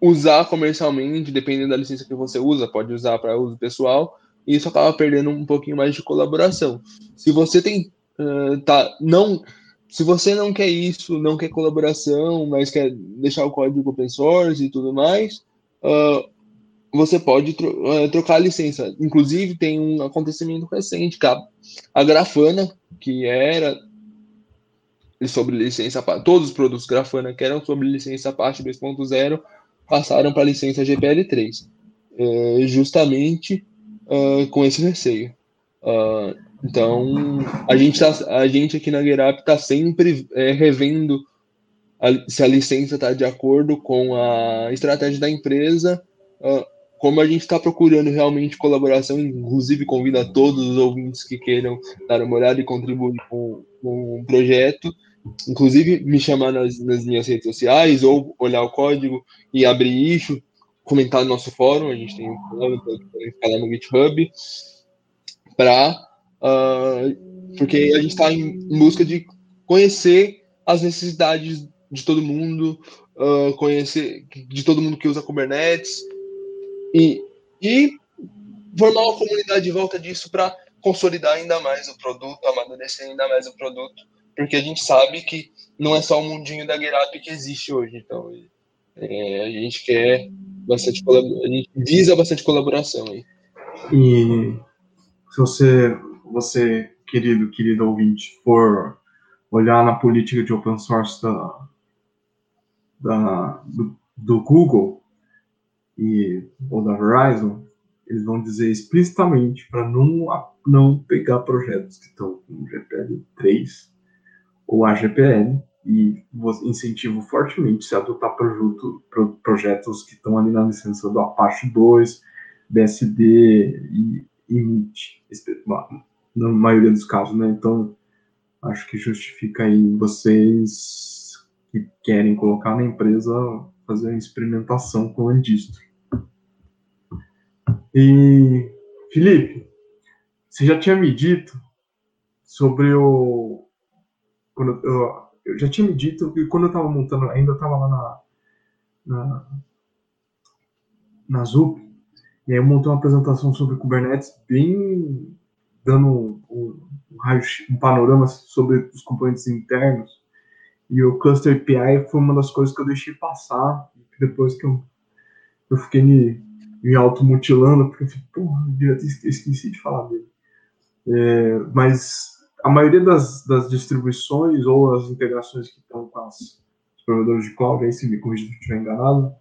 usar comercialmente, dependendo da licença que você usa, pode usar para uso pessoal, e isso acaba perdendo um pouquinho mais de colaboração. Se você tem, uh, tá, não, se você não quer isso, não quer colaboração, mas quer deixar o código open source e tudo mais, uh, você pode tro trocar a licença. Inclusive, tem um acontecimento recente a Grafana, que era sobre licença todos os produtos Grafana que eram sobre licença parte 2.0 passaram para a licença GPL3, é, justamente uh, com esse receio. Uh, então, a gente, tá, a gente aqui na GetUp está sempre é, revendo a, se a licença está de acordo com a estratégia da empresa. Uh, como a gente está procurando realmente colaboração, inclusive convido a todos os ouvintes que queiram dar uma olhada e contribuir com, com o projeto inclusive me chamar nas, nas minhas redes sociais ou olhar o código e abrir isso, comentar no nosso fórum, a gente tem um plano para no GitHub, para uh, ah, porque a gente está em busca de conhecer as necessidades de todo mundo, uh, conhecer de todo mundo que usa Kubernetes e, e formar uma comunidade de volta disso para consolidar ainda mais o produto, amadurecer ainda mais o produto, porque a gente sabe que não é só o mundinho da GetUp que existe hoje. Então, é, a gente quer bastante a gente visa bastante colaboração aí. E se você, você querido, querido ouvinte, for olhar na política de open source da, da, do, do Google e, ou da Verizon, eles vão dizer explicitamente para não, não pegar projetos que estão com GPL 3 ou AGPL e incentivo fortemente se adotar produto, pro, projetos que estão ali na licença do Apache 2, BSD e, e MIT, na maioria dos casos, né? Então, acho que justifica aí vocês que querem colocar na empresa fazer uma experimentação com o Andistro. E, Felipe, você já tinha me dito sobre o. Quando eu, eu já tinha me dito que quando eu estava montando, ainda estava lá na, na, na ZUP, e aí eu montei uma apresentação sobre Kubernetes bem dando um, um, um panorama sobre os componentes internos. E o Cluster API foi uma das coisas que eu deixei passar depois que eu, eu fiquei me, me automutilando, porque eu falei, porra, eu esqueci de falar dele. É, mas a maioria das, das distribuições ou as integrações que estão com as, os provedores de cloud, aí se me corrija se eu estiver enganado,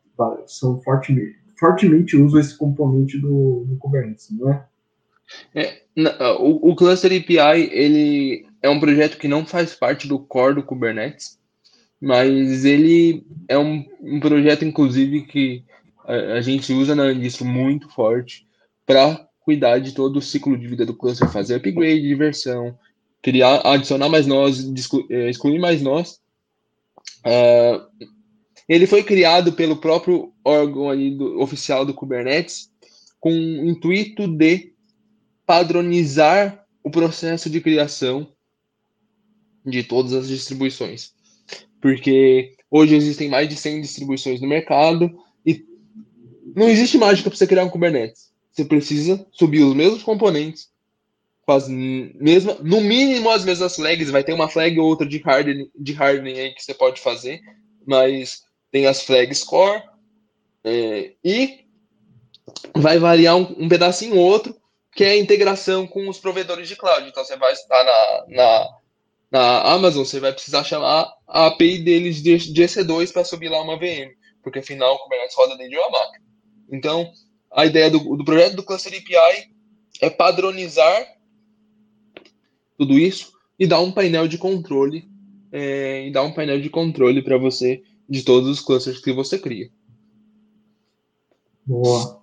são fortemente, fortemente usam esse componente do, do Kubernetes, não é? é o, o Cluster API ele é um projeto que não faz parte do core do Kubernetes, mas ele é um, um projeto, inclusive, que a, a gente usa na Andistro muito forte para cuidar de todo o ciclo de vida do cluster, fazer upgrade de versão, criar, adicionar mais nós, é, excluir mais nós. Uh, ele foi criado pelo próprio órgão do, oficial do Kubernetes com o intuito de padronizar o processo de criação de todas as distribuições. Porque hoje existem mais de 100 distribuições no mercado e não existe mágica para você criar um Kubernetes. Você precisa subir os mesmos componentes, com as mesmas, no mínimo as mesmas flags, vai ter uma flag ou outra de hardening, de hardening aí que você pode fazer, mas tem as flags core é, e vai variar um, um pedacinho ou outro, que é a integração com os provedores de cloud. Então você vai estar na, na, na Amazon, você vai precisar chamar a API deles de, de EC2 para subir lá uma VM, porque afinal o Kubernetes roda dentro de uma máquina. Então, a ideia do, do projeto do Cluster API é padronizar tudo isso e dar um painel de controle é, e dar um painel de controle para você de todos os clusters que você cria. Boa.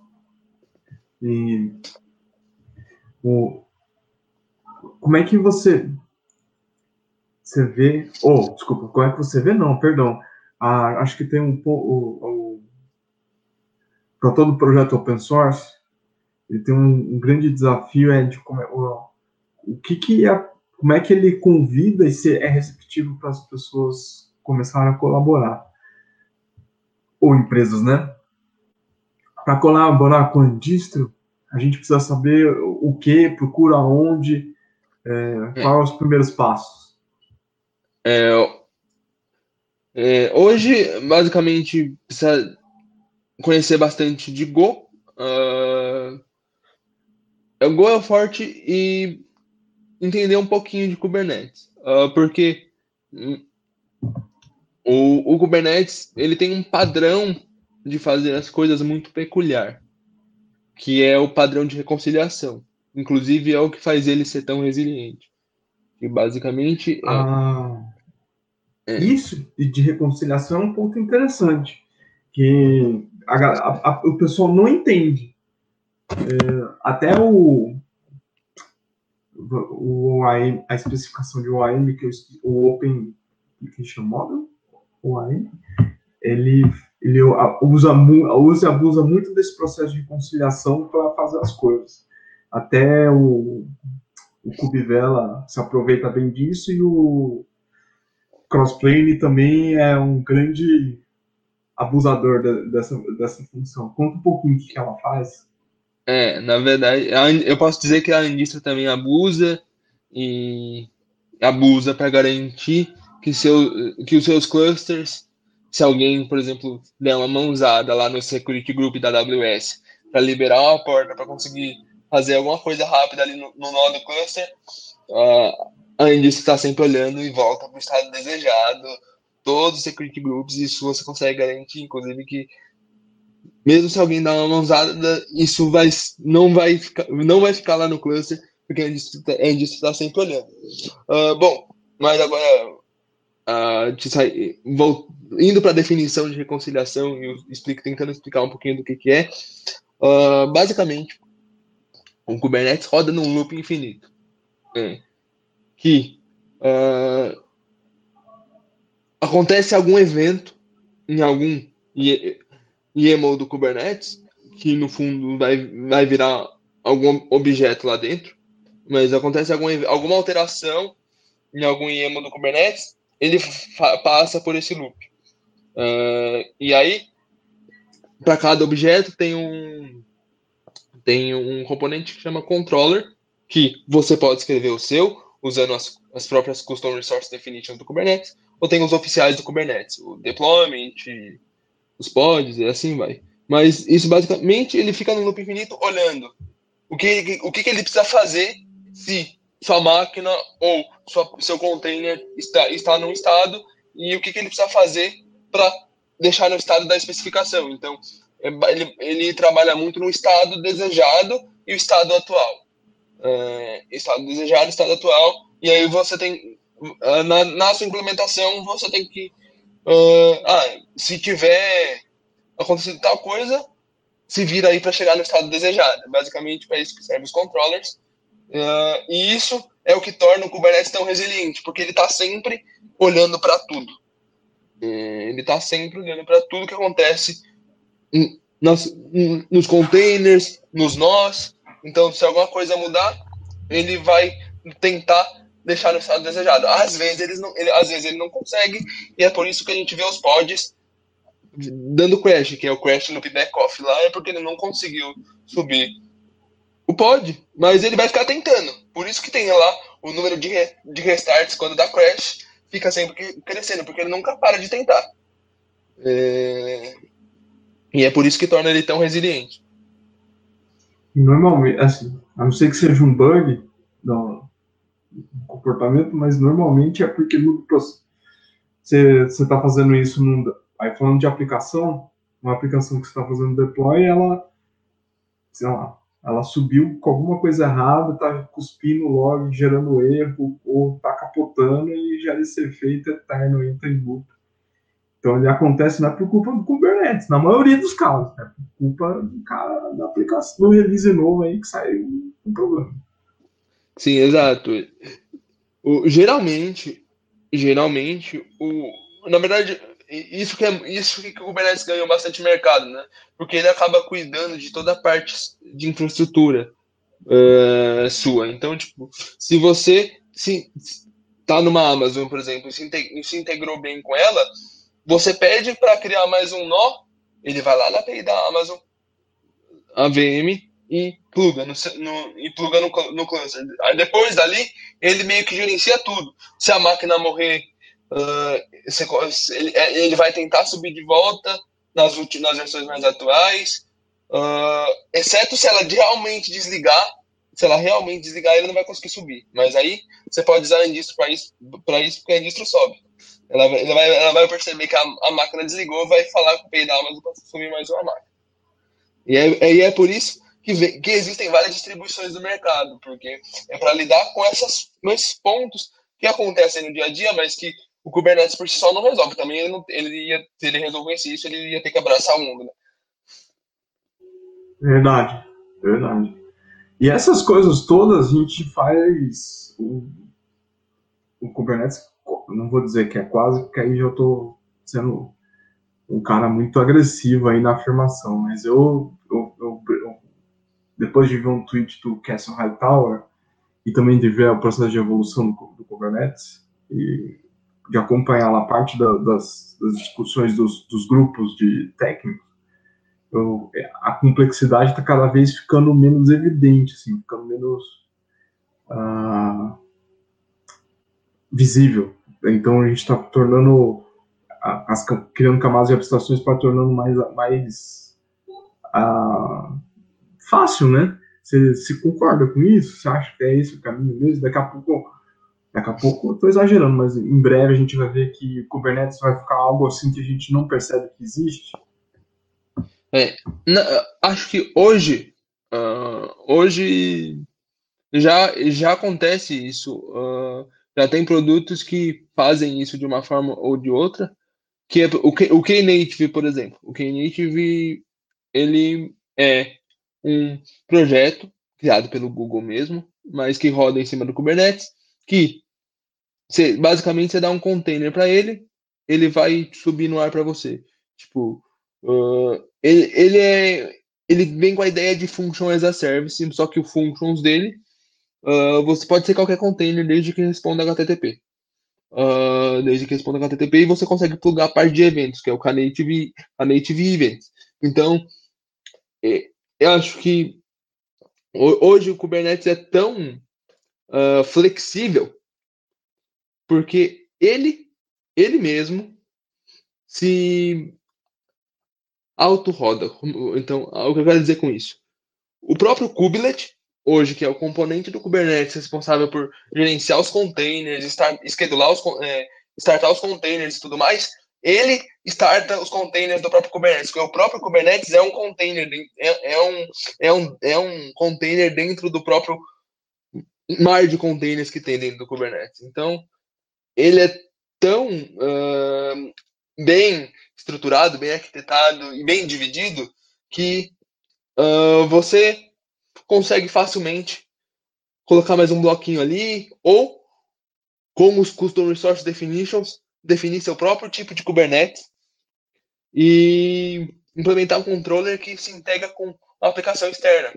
E o, como é que você você vê? Oh, desculpa. Como é que você vê? Não, perdão. Ah, acho que tem um pouco para todo projeto open source ele tem um, um grande desafio é de como é, o, o que que é, como é que ele convida e se é receptivo para as pessoas começarem a colaborar ou empresas, né? Para colaborar com a distro, a gente precisa saber o que, procura onde, é, é. quais os primeiros passos. É, é, hoje, basicamente, precisa conhecer bastante de Go. Uh, o Go é forte e entender um pouquinho de Kubernetes, uh, porque o, o, Kubernetes ele tem um padrão de fazer as coisas muito peculiar, que é o padrão de reconciliação. Inclusive é o que faz ele ser tão resiliente. Que basicamente é, ah, é. isso de reconciliação é um ponto interessante, que a, a, a, o pessoal não entende. É, até o o OAM, a especificação de OAM, que eu, o Open Application Model, OAM, ele, ele usa, usa abusa muito desse processo de conciliação para fazer as coisas. Até o, o se aproveita bem disso e o Crossplane também é um grande abusador de, dessa, dessa função. Conta um pouquinho o que ela faz. É, na verdade, eu posso dizer que a indústria também abusa e abusa para garantir que, seu, que os seus clusters, se alguém, por exemplo, der uma mãozada lá no security group da AWS para liberar uma porta para conseguir fazer alguma coisa rápida ali no, no nó do cluster, uh, a indústria está sempre olhando e volta para o estado desejado, todos os security groups, isso você consegue garantir, inclusive, que mesmo se alguém dar uma mãozada, isso vai, não, vai ficar, não vai ficar lá no cluster, porque a indústria está sempre olhando. Uh, bom, mas agora, uh, vou, indo para a definição de reconciliação e explico, tentando explicar um pouquinho do que, que é, uh, basicamente, o Kubernetes roda num loop infinito. É, que acontece algum evento em algum YAML do Kubernetes, que no fundo vai, vai virar algum objeto lá dentro, mas acontece algum, alguma alteração em algum YAML do Kubernetes, ele passa por esse loop. Uh, e aí, para cada objeto tem um tem um componente que chama controller, que você pode escrever o seu usando as, as próprias custom resource definitions do Kubernetes, ou tem os oficiais do Kubernetes, o deployment, os pods, e assim vai. Mas isso basicamente ele fica no loop infinito olhando o que, o que, que ele precisa fazer se sua máquina ou sua, seu container está, está num estado e o que, que ele precisa fazer para deixar no estado da especificação. Então, é ele, ele trabalha muito no estado desejado e o estado atual. É, estado desejado, estado atual, e aí você tem, na, na sua implementação, você tem que Uh, ah, se tiver acontecido tal coisa, se vira aí para chegar no estado desejado. Basicamente, para isso que servem os controllers. Uh, e isso é o que torna o Kubernetes tão resiliente, porque ele está sempre olhando para tudo. Uh, ele está sempre olhando para tudo que acontece nas, nos containers, nos nós. Então, se alguma coisa mudar, ele vai tentar deixar no estado desejado. Às vezes, eles não, ele, às vezes ele não consegue, e é por isso que a gente vê os pods dando crash, que é o crash no back-off lá, é porque ele não conseguiu subir o pod, mas ele vai ficar tentando. Por isso que tem lá o número de, re, de restarts quando dá crash, fica sempre crescendo, porque ele nunca para de tentar. É... E é por isso que torna ele tão resiliente. Normalmente, assim, a não ser que seja um bug, não, comportamento, mas normalmente é porque no, você está fazendo isso num, aí falando de aplicação, uma aplicação que você está fazendo deploy, ela, sei lá, ela subiu com alguma coisa errada, está cuspindo log, gerando erro, ou está capotando e já ser feito eterno, entra em loop. Então ele acontece não é por culpa do Kubernetes, na maioria dos casos, é por culpa do cara da aplicação, do release novo aí que saiu um problema. Sim, exato. O, geralmente, geralmente, o, na verdade, isso que, é, isso que o Kubernetes ganhou bastante mercado, né? Porque ele acaba cuidando de toda a parte de infraestrutura uh, sua. Então, tipo, se você se, tá numa Amazon, por exemplo, e se, integrou bem com ela, você pede para criar mais um nó, ele vai lá na API da Amazon, a VM, e pluga no, no, e pluga no, no cluster. Aí depois dali, ele meio que gerencia tudo. Se a máquina morrer, uh, ele, é, ele, vai tentar subir de volta nas, últimas, versões mais atuais, uh, exceto se ela realmente desligar. Se ela realmente desligar, ele não vai conseguir subir. Mas aí você pode usar indústria para isso, isso, porque a indústria sobe. Ela, ela, vai, ela vai perceber que a, a máquina desligou, vai falar com o PI da Amazon para subir mais uma máquina. E é, e é por isso que, vê, que existem várias distribuições do mercado, porque é para lidar com, essas, com esses pontos que acontecem no dia a dia, mas que o Kubernetes por si só não resolve. Também ele, não, ele ia, se ele resolvesse isso, ele ia ter que abraçar o mundo. Né? Verdade, verdade. E essas coisas todas a gente faz. O, o Kubernetes, não vou dizer que é quase, porque aí já estou sendo um cara muito agressivo aí na afirmação, mas eu depois de ver um tweet do Castle Hightower e também de ver o processo de evolução do, do Kubernetes e de acompanhar lá parte da, das, das, discussões dos, dos, grupos de técnicos, eu, a complexidade está cada vez ficando menos evidente, assim, ficando menos uh, visível. Então a gente está tornando, as, criando camadas de abstrações para tornando mais, mais uh, fácil, né? Você se concorda com isso? Você acha que é esse o caminho mesmo? Daqui a pouco, daqui a pouco, estou exagerando, mas em breve a gente vai ver que o Kubernetes vai ficar algo assim que a gente não percebe que existe. É, acho que hoje, uh, hoje já, já acontece isso. Uh, já tem produtos que fazem isso de uma forma ou de outra. Que é, o, o Knative, por exemplo. O Knative, ele é um projeto criado pelo Google mesmo, mas que roda em cima do Kubernetes, que você, basicamente você dá um container para ele, ele vai subir no ar para você. Tipo, uh, ele, ele, é, ele vem com a ideia de function as a service, só que o functions dele uh, você pode ser qualquer container desde que responda HTTP. Uh, desde que responda HTTP e você consegue plugar a parte de eventos, que é o Knative, Knative Events. Então, é, eu acho que hoje o Kubernetes é tão uh, flexível porque ele, ele mesmo se auto-roda. Então, o que eu quero dizer com isso? O próprio Kubelet, hoje, que é o componente do Kubernetes responsável por gerenciar os containers, start, schedular os, é, startar os containers e tudo mais, ele starta os containers do próprio Kubernetes, porque o próprio Kubernetes é um container, é, é, um, é, um, é um container dentro do próprio mar de containers que tem dentro do Kubernetes. Então, ele é tão uh, bem estruturado, bem arquitetado e bem dividido que uh, você consegue facilmente colocar mais um bloquinho ali ou com os Custom Resource Definitions definir seu próprio tipo de Kubernetes e implementar um controller que se integra com a aplicação externa,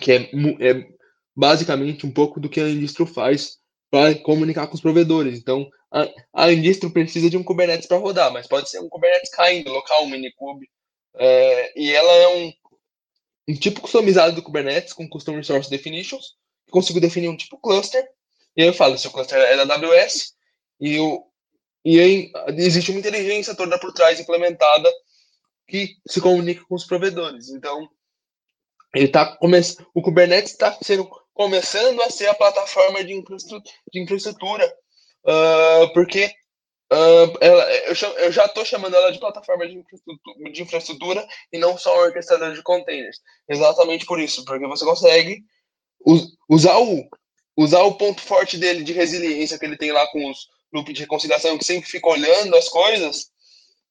que é, é basicamente um pouco do que a Indistro faz para comunicar com os provedores. Então, a, a Indistro precisa de um Kubernetes para rodar, mas pode ser um Kubernetes caindo, local, um minikube. É, e ela é um, um tipo customizado do Kubernetes com Custom Resource Definitions, consigo definir um tipo cluster, e aí eu falo se o cluster é da AWS, e o, e aí existe uma inteligência toda por trás implementada que se comunica com os provedores. Então, ele tá o Kubernetes está começando a ser a plataforma de infraestrutura, de infraestrutura uh, porque uh, ela, eu, eu, já estou chamando ela de plataforma de infraestrutura, de infraestrutura e não só um orquestrador de containers. Exatamente por isso, porque você consegue usar o, usar o ponto forte dele de resiliência que ele tem lá com os loop de reconciliação que sempre fica olhando as coisas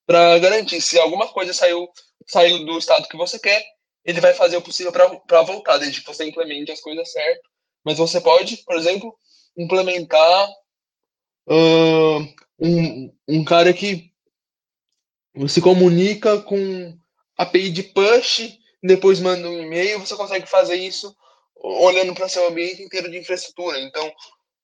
para garantir se alguma coisa saiu saiu do estado que você quer, ele vai fazer o possível para voltar, desde que você implemente as coisas certas. Mas você pode, por exemplo, implementar uh, um, um cara que se comunica com API de push, depois manda um e-mail, você consegue fazer isso olhando para seu ambiente inteiro de infraestrutura. Então,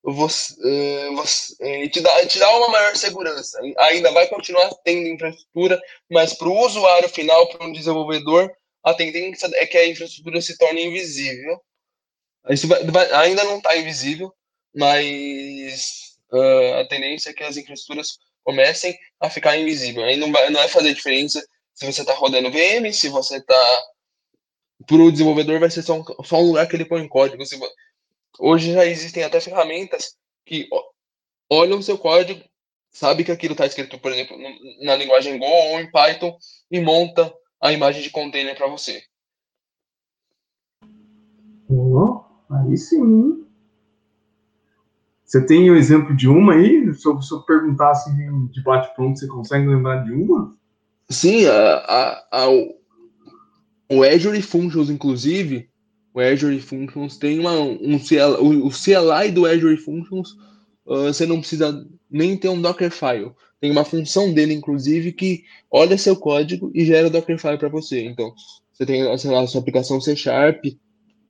você, eh, você, eh, te, dá, te dá uma maior segurança. Ainda vai continuar tendo infraestrutura, mas para o usuário final, para um desenvolvedor, a tendência é que a infraestrutura se torne invisível. Isso vai, vai, ainda não está invisível, mas uh, a tendência é que as infraestruturas comecem a ficar invisíveis. Aí não vai, não vai fazer diferença se você está rodando VM, se você está. Para o desenvolvedor, vai ser só um, só um lugar que ele põe código. Se, Hoje já existem até ferramentas que olham o seu código, sabe que aquilo está escrito, por exemplo, na linguagem Go ou em Python e monta a imagem de container para você. Oh, aí sim. Você tem o um exemplo de uma aí? Se eu, se eu perguntar assim de bate-pronto, você consegue lembrar de uma? Sim, a, a, a, o Azure Functions, inclusive, o Azure Functions tem uma, um CLI, o, o CLI do Azure Functions, uh, você não precisa nem ter um Dockerfile. Tem uma função dele, inclusive, que olha seu código e gera o Dockerfile para você. Então, você tem lá, a sua aplicação C Sharp.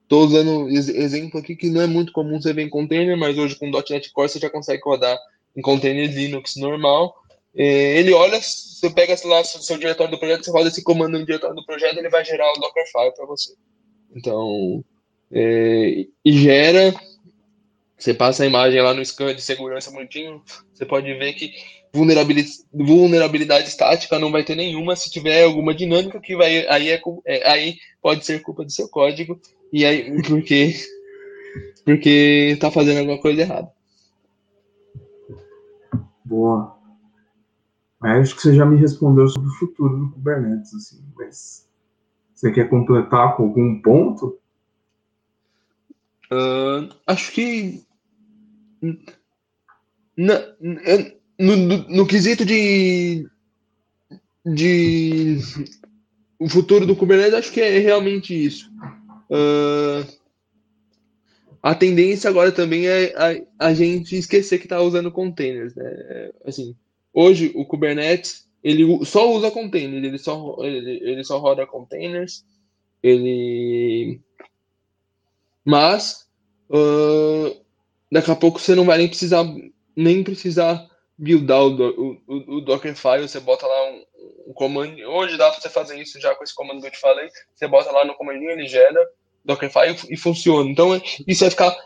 Estou usando exemplo aqui que não é muito comum você ver em container, mas hoje com .NET Core você já consegue rodar em container Linux normal. é, ele olha, você pega lá seu diretório do projeto, você roda esse comando no diretório do projeto, ele vai gerar o Dockerfile para você. Então, é, e gera, você passa a imagem lá no scan de segurança bonitinho, você pode ver que vulnerabilidade, vulnerabilidade estática não vai ter nenhuma, se tiver alguma dinâmica que vai, aí, é, é aí pode ser culpa do seu código, e aí, porque, porque tá fazendo alguma coisa errada. Boa. Acho que você já me respondeu sobre o futuro do Kubernetes, assim, mas você quer completar com algum ponto? Uh, acho que na, no, no, no, quesito de de o futuro do Kubernetes, acho que é realmente isso. Uh, a tendência agora também é a, a gente esquecer que está usando containers, né? Assim, Hoje, o Kubernetes, ele só usa containers, ele só, ele, ele só roda containers, ele... Mas, uh, daqui a pouco você não vai nem precisar, nem precisar buildar o, o, o Dockerfile, você bota lá um, um comando, hoje dá para você fazer isso já com esse comando que eu te falei, você bota lá no comandinho, ele gera Dockerfile e funciona. Então, isso vai ficar,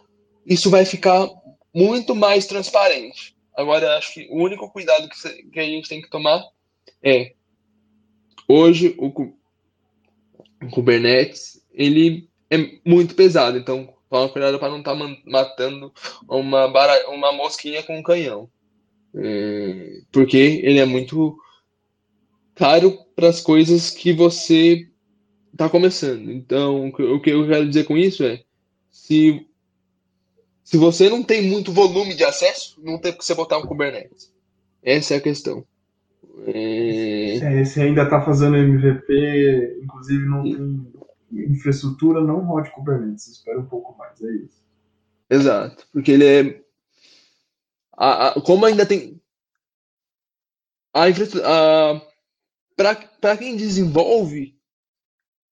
isso vai ficar muito mais transparente. Agora, acho que o único cuidado que, que a gente tem que tomar é hoje o, o Kubernetes ele é muito pesado, então toma cuidado para não estar tá matando uma, bara, uma mosquinha com um canhão. É, porque ele é muito caro para as coisas que você está começando. Então, o que eu quero dizer com isso é: se se você não tem muito volume de acesso, não tem que você botar um Kubernetes. Essa é a questão. É... É, se ainda está fazendo MVP, inclusive não tem infraestrutura, não rode Kubernetes. Espera um pouco mais, é isso. Exato, porque ele é. A, a, como ainda tem. A infraestrutura. Para quem desenvolve,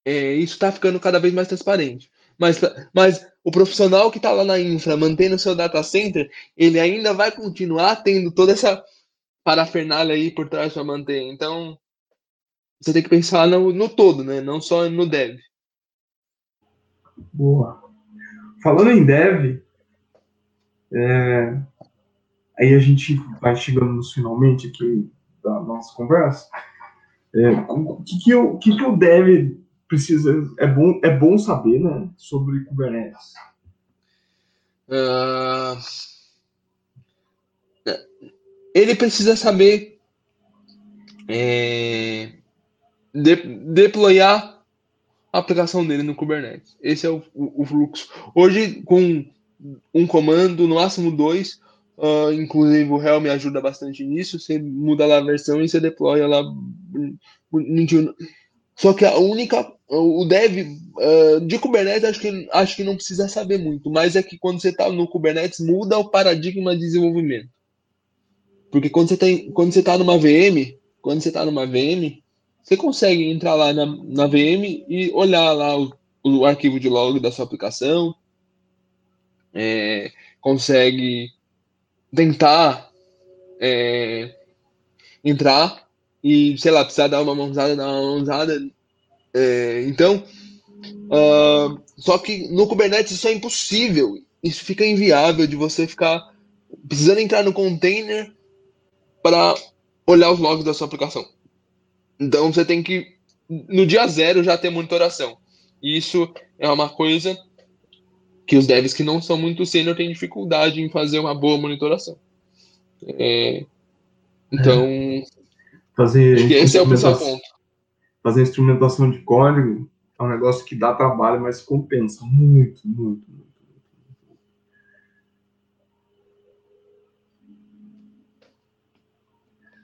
é, isso está ficando cada vez mais transparente. Mas, mas o profissional que está lá na infra, mantendo o seu data center, ele ainda vai continuar tendo toda essa parafernália aí por trás para manter. Então, você tem que pensar no, no todo, né? Não só no dev. Boa. Falando em dev, é... aí a gente vai chegando finalmente aqui da nossa conversa. É, o que, que, eu, que, que o dev precisa é bom é bom saber né sobre Kubernetes uh, ele precisa saber é, de, deployar a aplicação dele no Kubernetes. Esse é o, o, o, fluxo. Hoje com um comando no máximo dois uh, inclusive o Helm ajuda bastante nisso. Você muda lá a versão e você deploya lá só que a única, o dev uh, de Kubernetes acho que, acho que não precisa saber muito, mas é que quando você está no Kubernetes muda o paradigma de desenvolvimento. Porque quando você tem, quando você está numa VM, quando você está numa VM, você consegue entrar lá na, na VM e olhar lá o, o arquivo de log da sua aplicação, é, consegue tentar é, entrar e, sei lá, precisar dar uma mãozada, dar uma mãozada. É, então, uh, só que no Kubernetes isso é impossível. Isso fica inviável de você ficar precisando entrar no container para olhar os logs da sua aplicação. Então você tem que, no dia zero, já ter monitoração. E isso é uma coisa que os devs que não são muito sênior têm dificuldade em fazer uma boa monitoração. É, então, é. Fazer esse é o principal ponto. Fazer instrumentação de código é um negócio que dá trabalho, mas compensa muito, muito,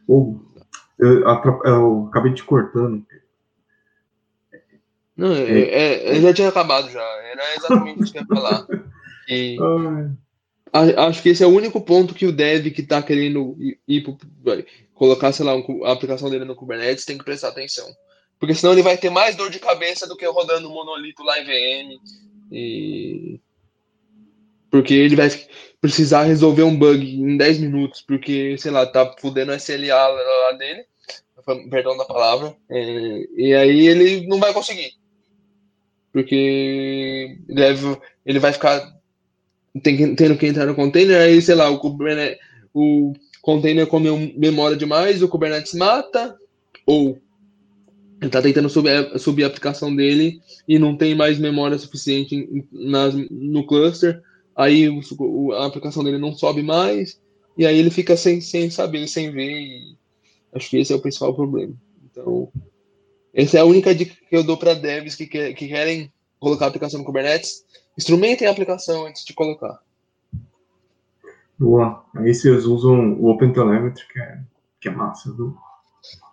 Oh, eu, eu, acabei te cortando. Não, é, é, eu já tinha acabado já. Era exatamente isso que eu ia falar. [LAUGHS] E, acho que esse é o único ponto que o dev que está querendo ir, ir colocar, sei lá, um, a aplicação dele no Kubernetes tem que prestar atenção. Porque senão ele vai ter mais dor de cabeça do que rodando um monolito lá em VM. E... Porque ele vai. Precisar resolver um bug em 10 minutos, porque, sei lá, tá fudendo o SLA lá dele, perdão da palavra, é, e aí ele não vai conseguir. Porque ele, ele vai ficar tem, tendo que entrar no container, aí, sei lá, o, Kubernetes, o container comeu memória demais, o Kubernetes mata, ou ele está tentando subir, subir, a aplicação dele e não tem mais memória suficiente nas, no cluster, aí o, a aplicação dele não sobe mais, e aí ele fica sem, sem saber, sem ver, e acho que esse é o principal problema. Então, essa é a única dica que eu dou para devs que, que, que querem colocar a aplicação no Kubernetes, instrumentem a aplicação antes de colocar. Boa. Aí vocês usam o OpenTelemetry, que é, que é massa, viu?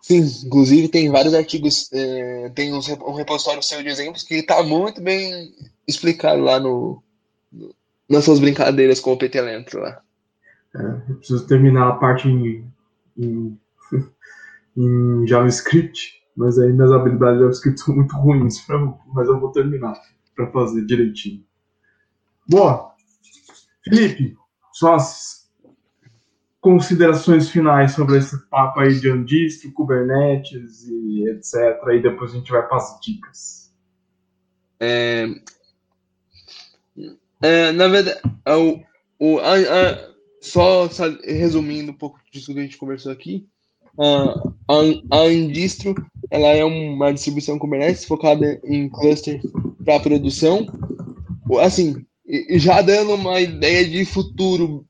Sim, inclusive tem vários artigos, é, tem um repositório seu de exemplos que está muito bem explicado lá no, no, nas suas brincadeiras com o OpenTelemetry lá. É, eu preciso terminar a parte em, em, [LAUGHS] em JavaScript, mas aí minhas habilidades de JavaScript são muito ruins, mas eu vou terminar para fazer direitinho. Boa. Felipe, suas considerações finais sobre esse papo aí de Andistro, Kubernetes e etc. E depois a gente vai para as dicas. É, é, na verdade, é o, o, a, a, só resumindo um pouco disso que a gente conversou aqui, a, a, Andistro ela é uma distribuição Kubernetes focada em cluster para produção. Assim, já dando uma ideia de futuro,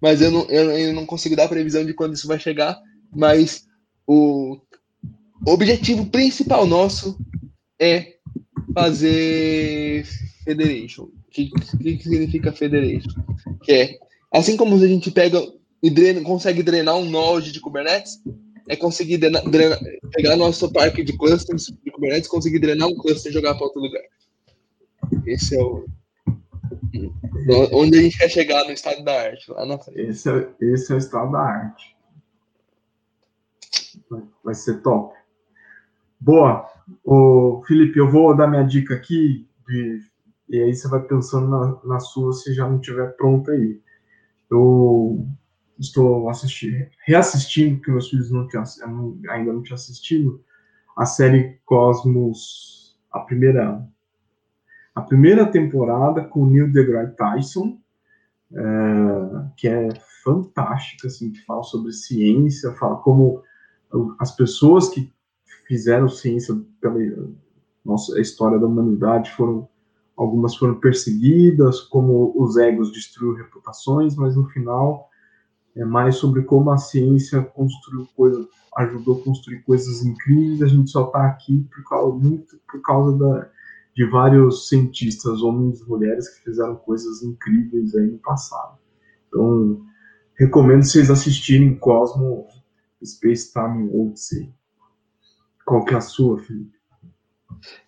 mas eu não, eu, eu não consigo dar previsão de quando isso vai chegar. Mas o objetivo principal nosso é fazer Federation. Que, que, significa Federation? Que é, assim como a gente pega e drena, consegue drenar um node de Kubernetes, é conseguir drenar, pegar nosso parque de clusters de Kubernetes, conseguir drenar um cluster e jogar para outro lugar. Esse é o, Onde a gente quer chegar no estado da arte, lá na frente. Esse é, esse é o estado da arte. Vai, vai ser top. Boa. Ô, Felipe, eu vou dar minha dica aqui, de, e aí você vai pensando na, na sua se já não estiver pronta aí. Eu estou assistindo, reassistindo, porque meus filhos não tinham, ainda não tinham assistido, a série Cosmos, a primeira a primeira temporada com Neil deGrasse Tyson, é, que é fantástica, assim, que fala sobre ciência, fala como as pessoas que fizeram ciência pela nossa história da humanidade foram algumas foram perseguidas, como os egos destruíram reputações, mas no final é mais sobre como a ciência construiu coisas, ajudou a construir coisas incríveis. A gente só está aqui por causa, muito por causa da de vários cientistas, homens e mulheres, que fizeram coisas incríveis aí no passado. Então, recomendo vocês assistirem Cosmo Space Time Odyssey. Qual que é a sua, Felipe?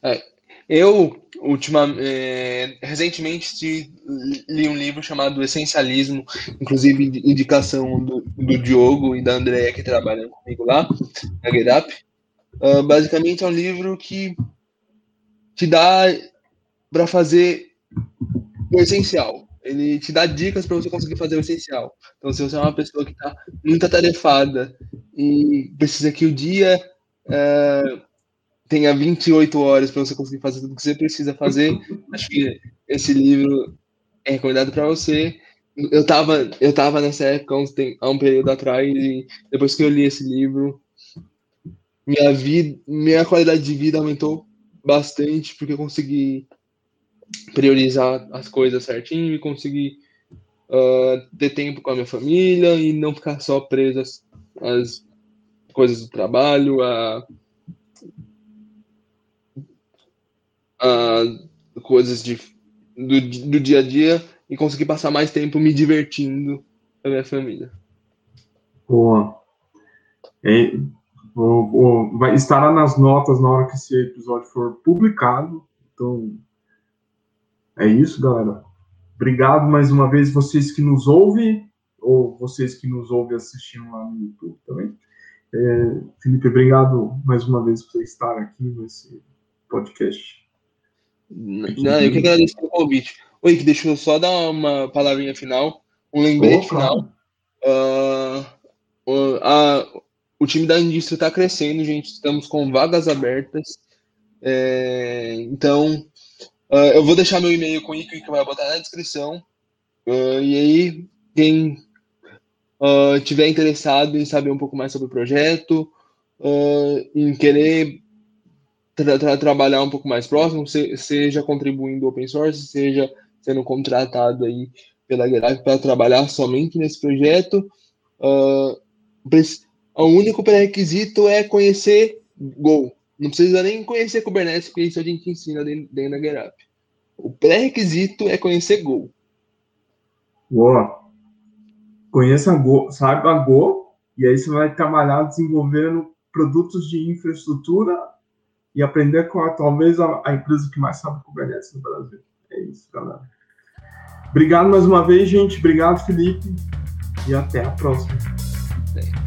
É, eu, ultima, é, recentemente, li um livro chamado Essencialismo, inclusive indicação do, do Diogo e da Andrea, que trabalham comigo lá, na GetUp. Uh, basicamente é um livro que te dá para fazer o essencial. Ele te dá dicas para você conseguir fazer o essencial. Então, se você é uma pessoa que está muito atarefada e precisa que o dia é, tenha 28 horas para você conseguir fazer tudo que você precisa fazer, [LAUGHS] acho que esse livro é recomendado para você. Eu estava eu tava nessa época há um período atrás e depois que eu li esse livro, minha vida, minha qualidade de vida aumentou bastante, porque eu consegui priorizar as coisas certinho e consegui uh, ter tempo com a minha família e não ficar só preso às, às coisas do trabalho, a, a coisas de, do, do dia a dia e conseguir passar mais tempo me divertindo com a minha família. Boa. É, vai, estará nas notas na hora que esse episódio for publicado. Então, é isso, galera. Obrigado mais uma vez vocês que nos ouvem, ou vocês que nos ouvem assistindo lá no YouTube também. É, Felipe, obrigado mais uma vez por estar aqui nesse podcast. Não, eu que agradeço pelo convite. Oi, que deixa eu só dar uma palavrinha final. um lembrete final. Uh, uh, uh, o time da indústria está crescendo, gente. Estamos com vagas abertas. É, então, uh, eu vou deixar meu e-mail com o Ico que vai botar na descrição. Uh, e aí, quem tiver interessado em saber um pouco mais sobre o projeto, em querer tra tra trabalhar um pouco mais próximo, se seja contribuindo open source, seja sendo contratado aí pela Gerard para trabalhar somente nesse projeto, o único pré-requisito é conhecer Go. Não precisa nem conhecer Kubernetes, porque isso a gente ensina dentro, dentro da GetUp. O pré-requisito é conhecer Go. Boa. Conheça Go, saiba Go, e aí você vai trabalhar desenvolvendo produtos de infraestrutura e aprender com a, talvez a, a empresa que mais sabe Kubernetes no Brasil. É isso, galera. Obrigado mais uma vez, gente. Obrigado, Felipe. E até a próxima. É.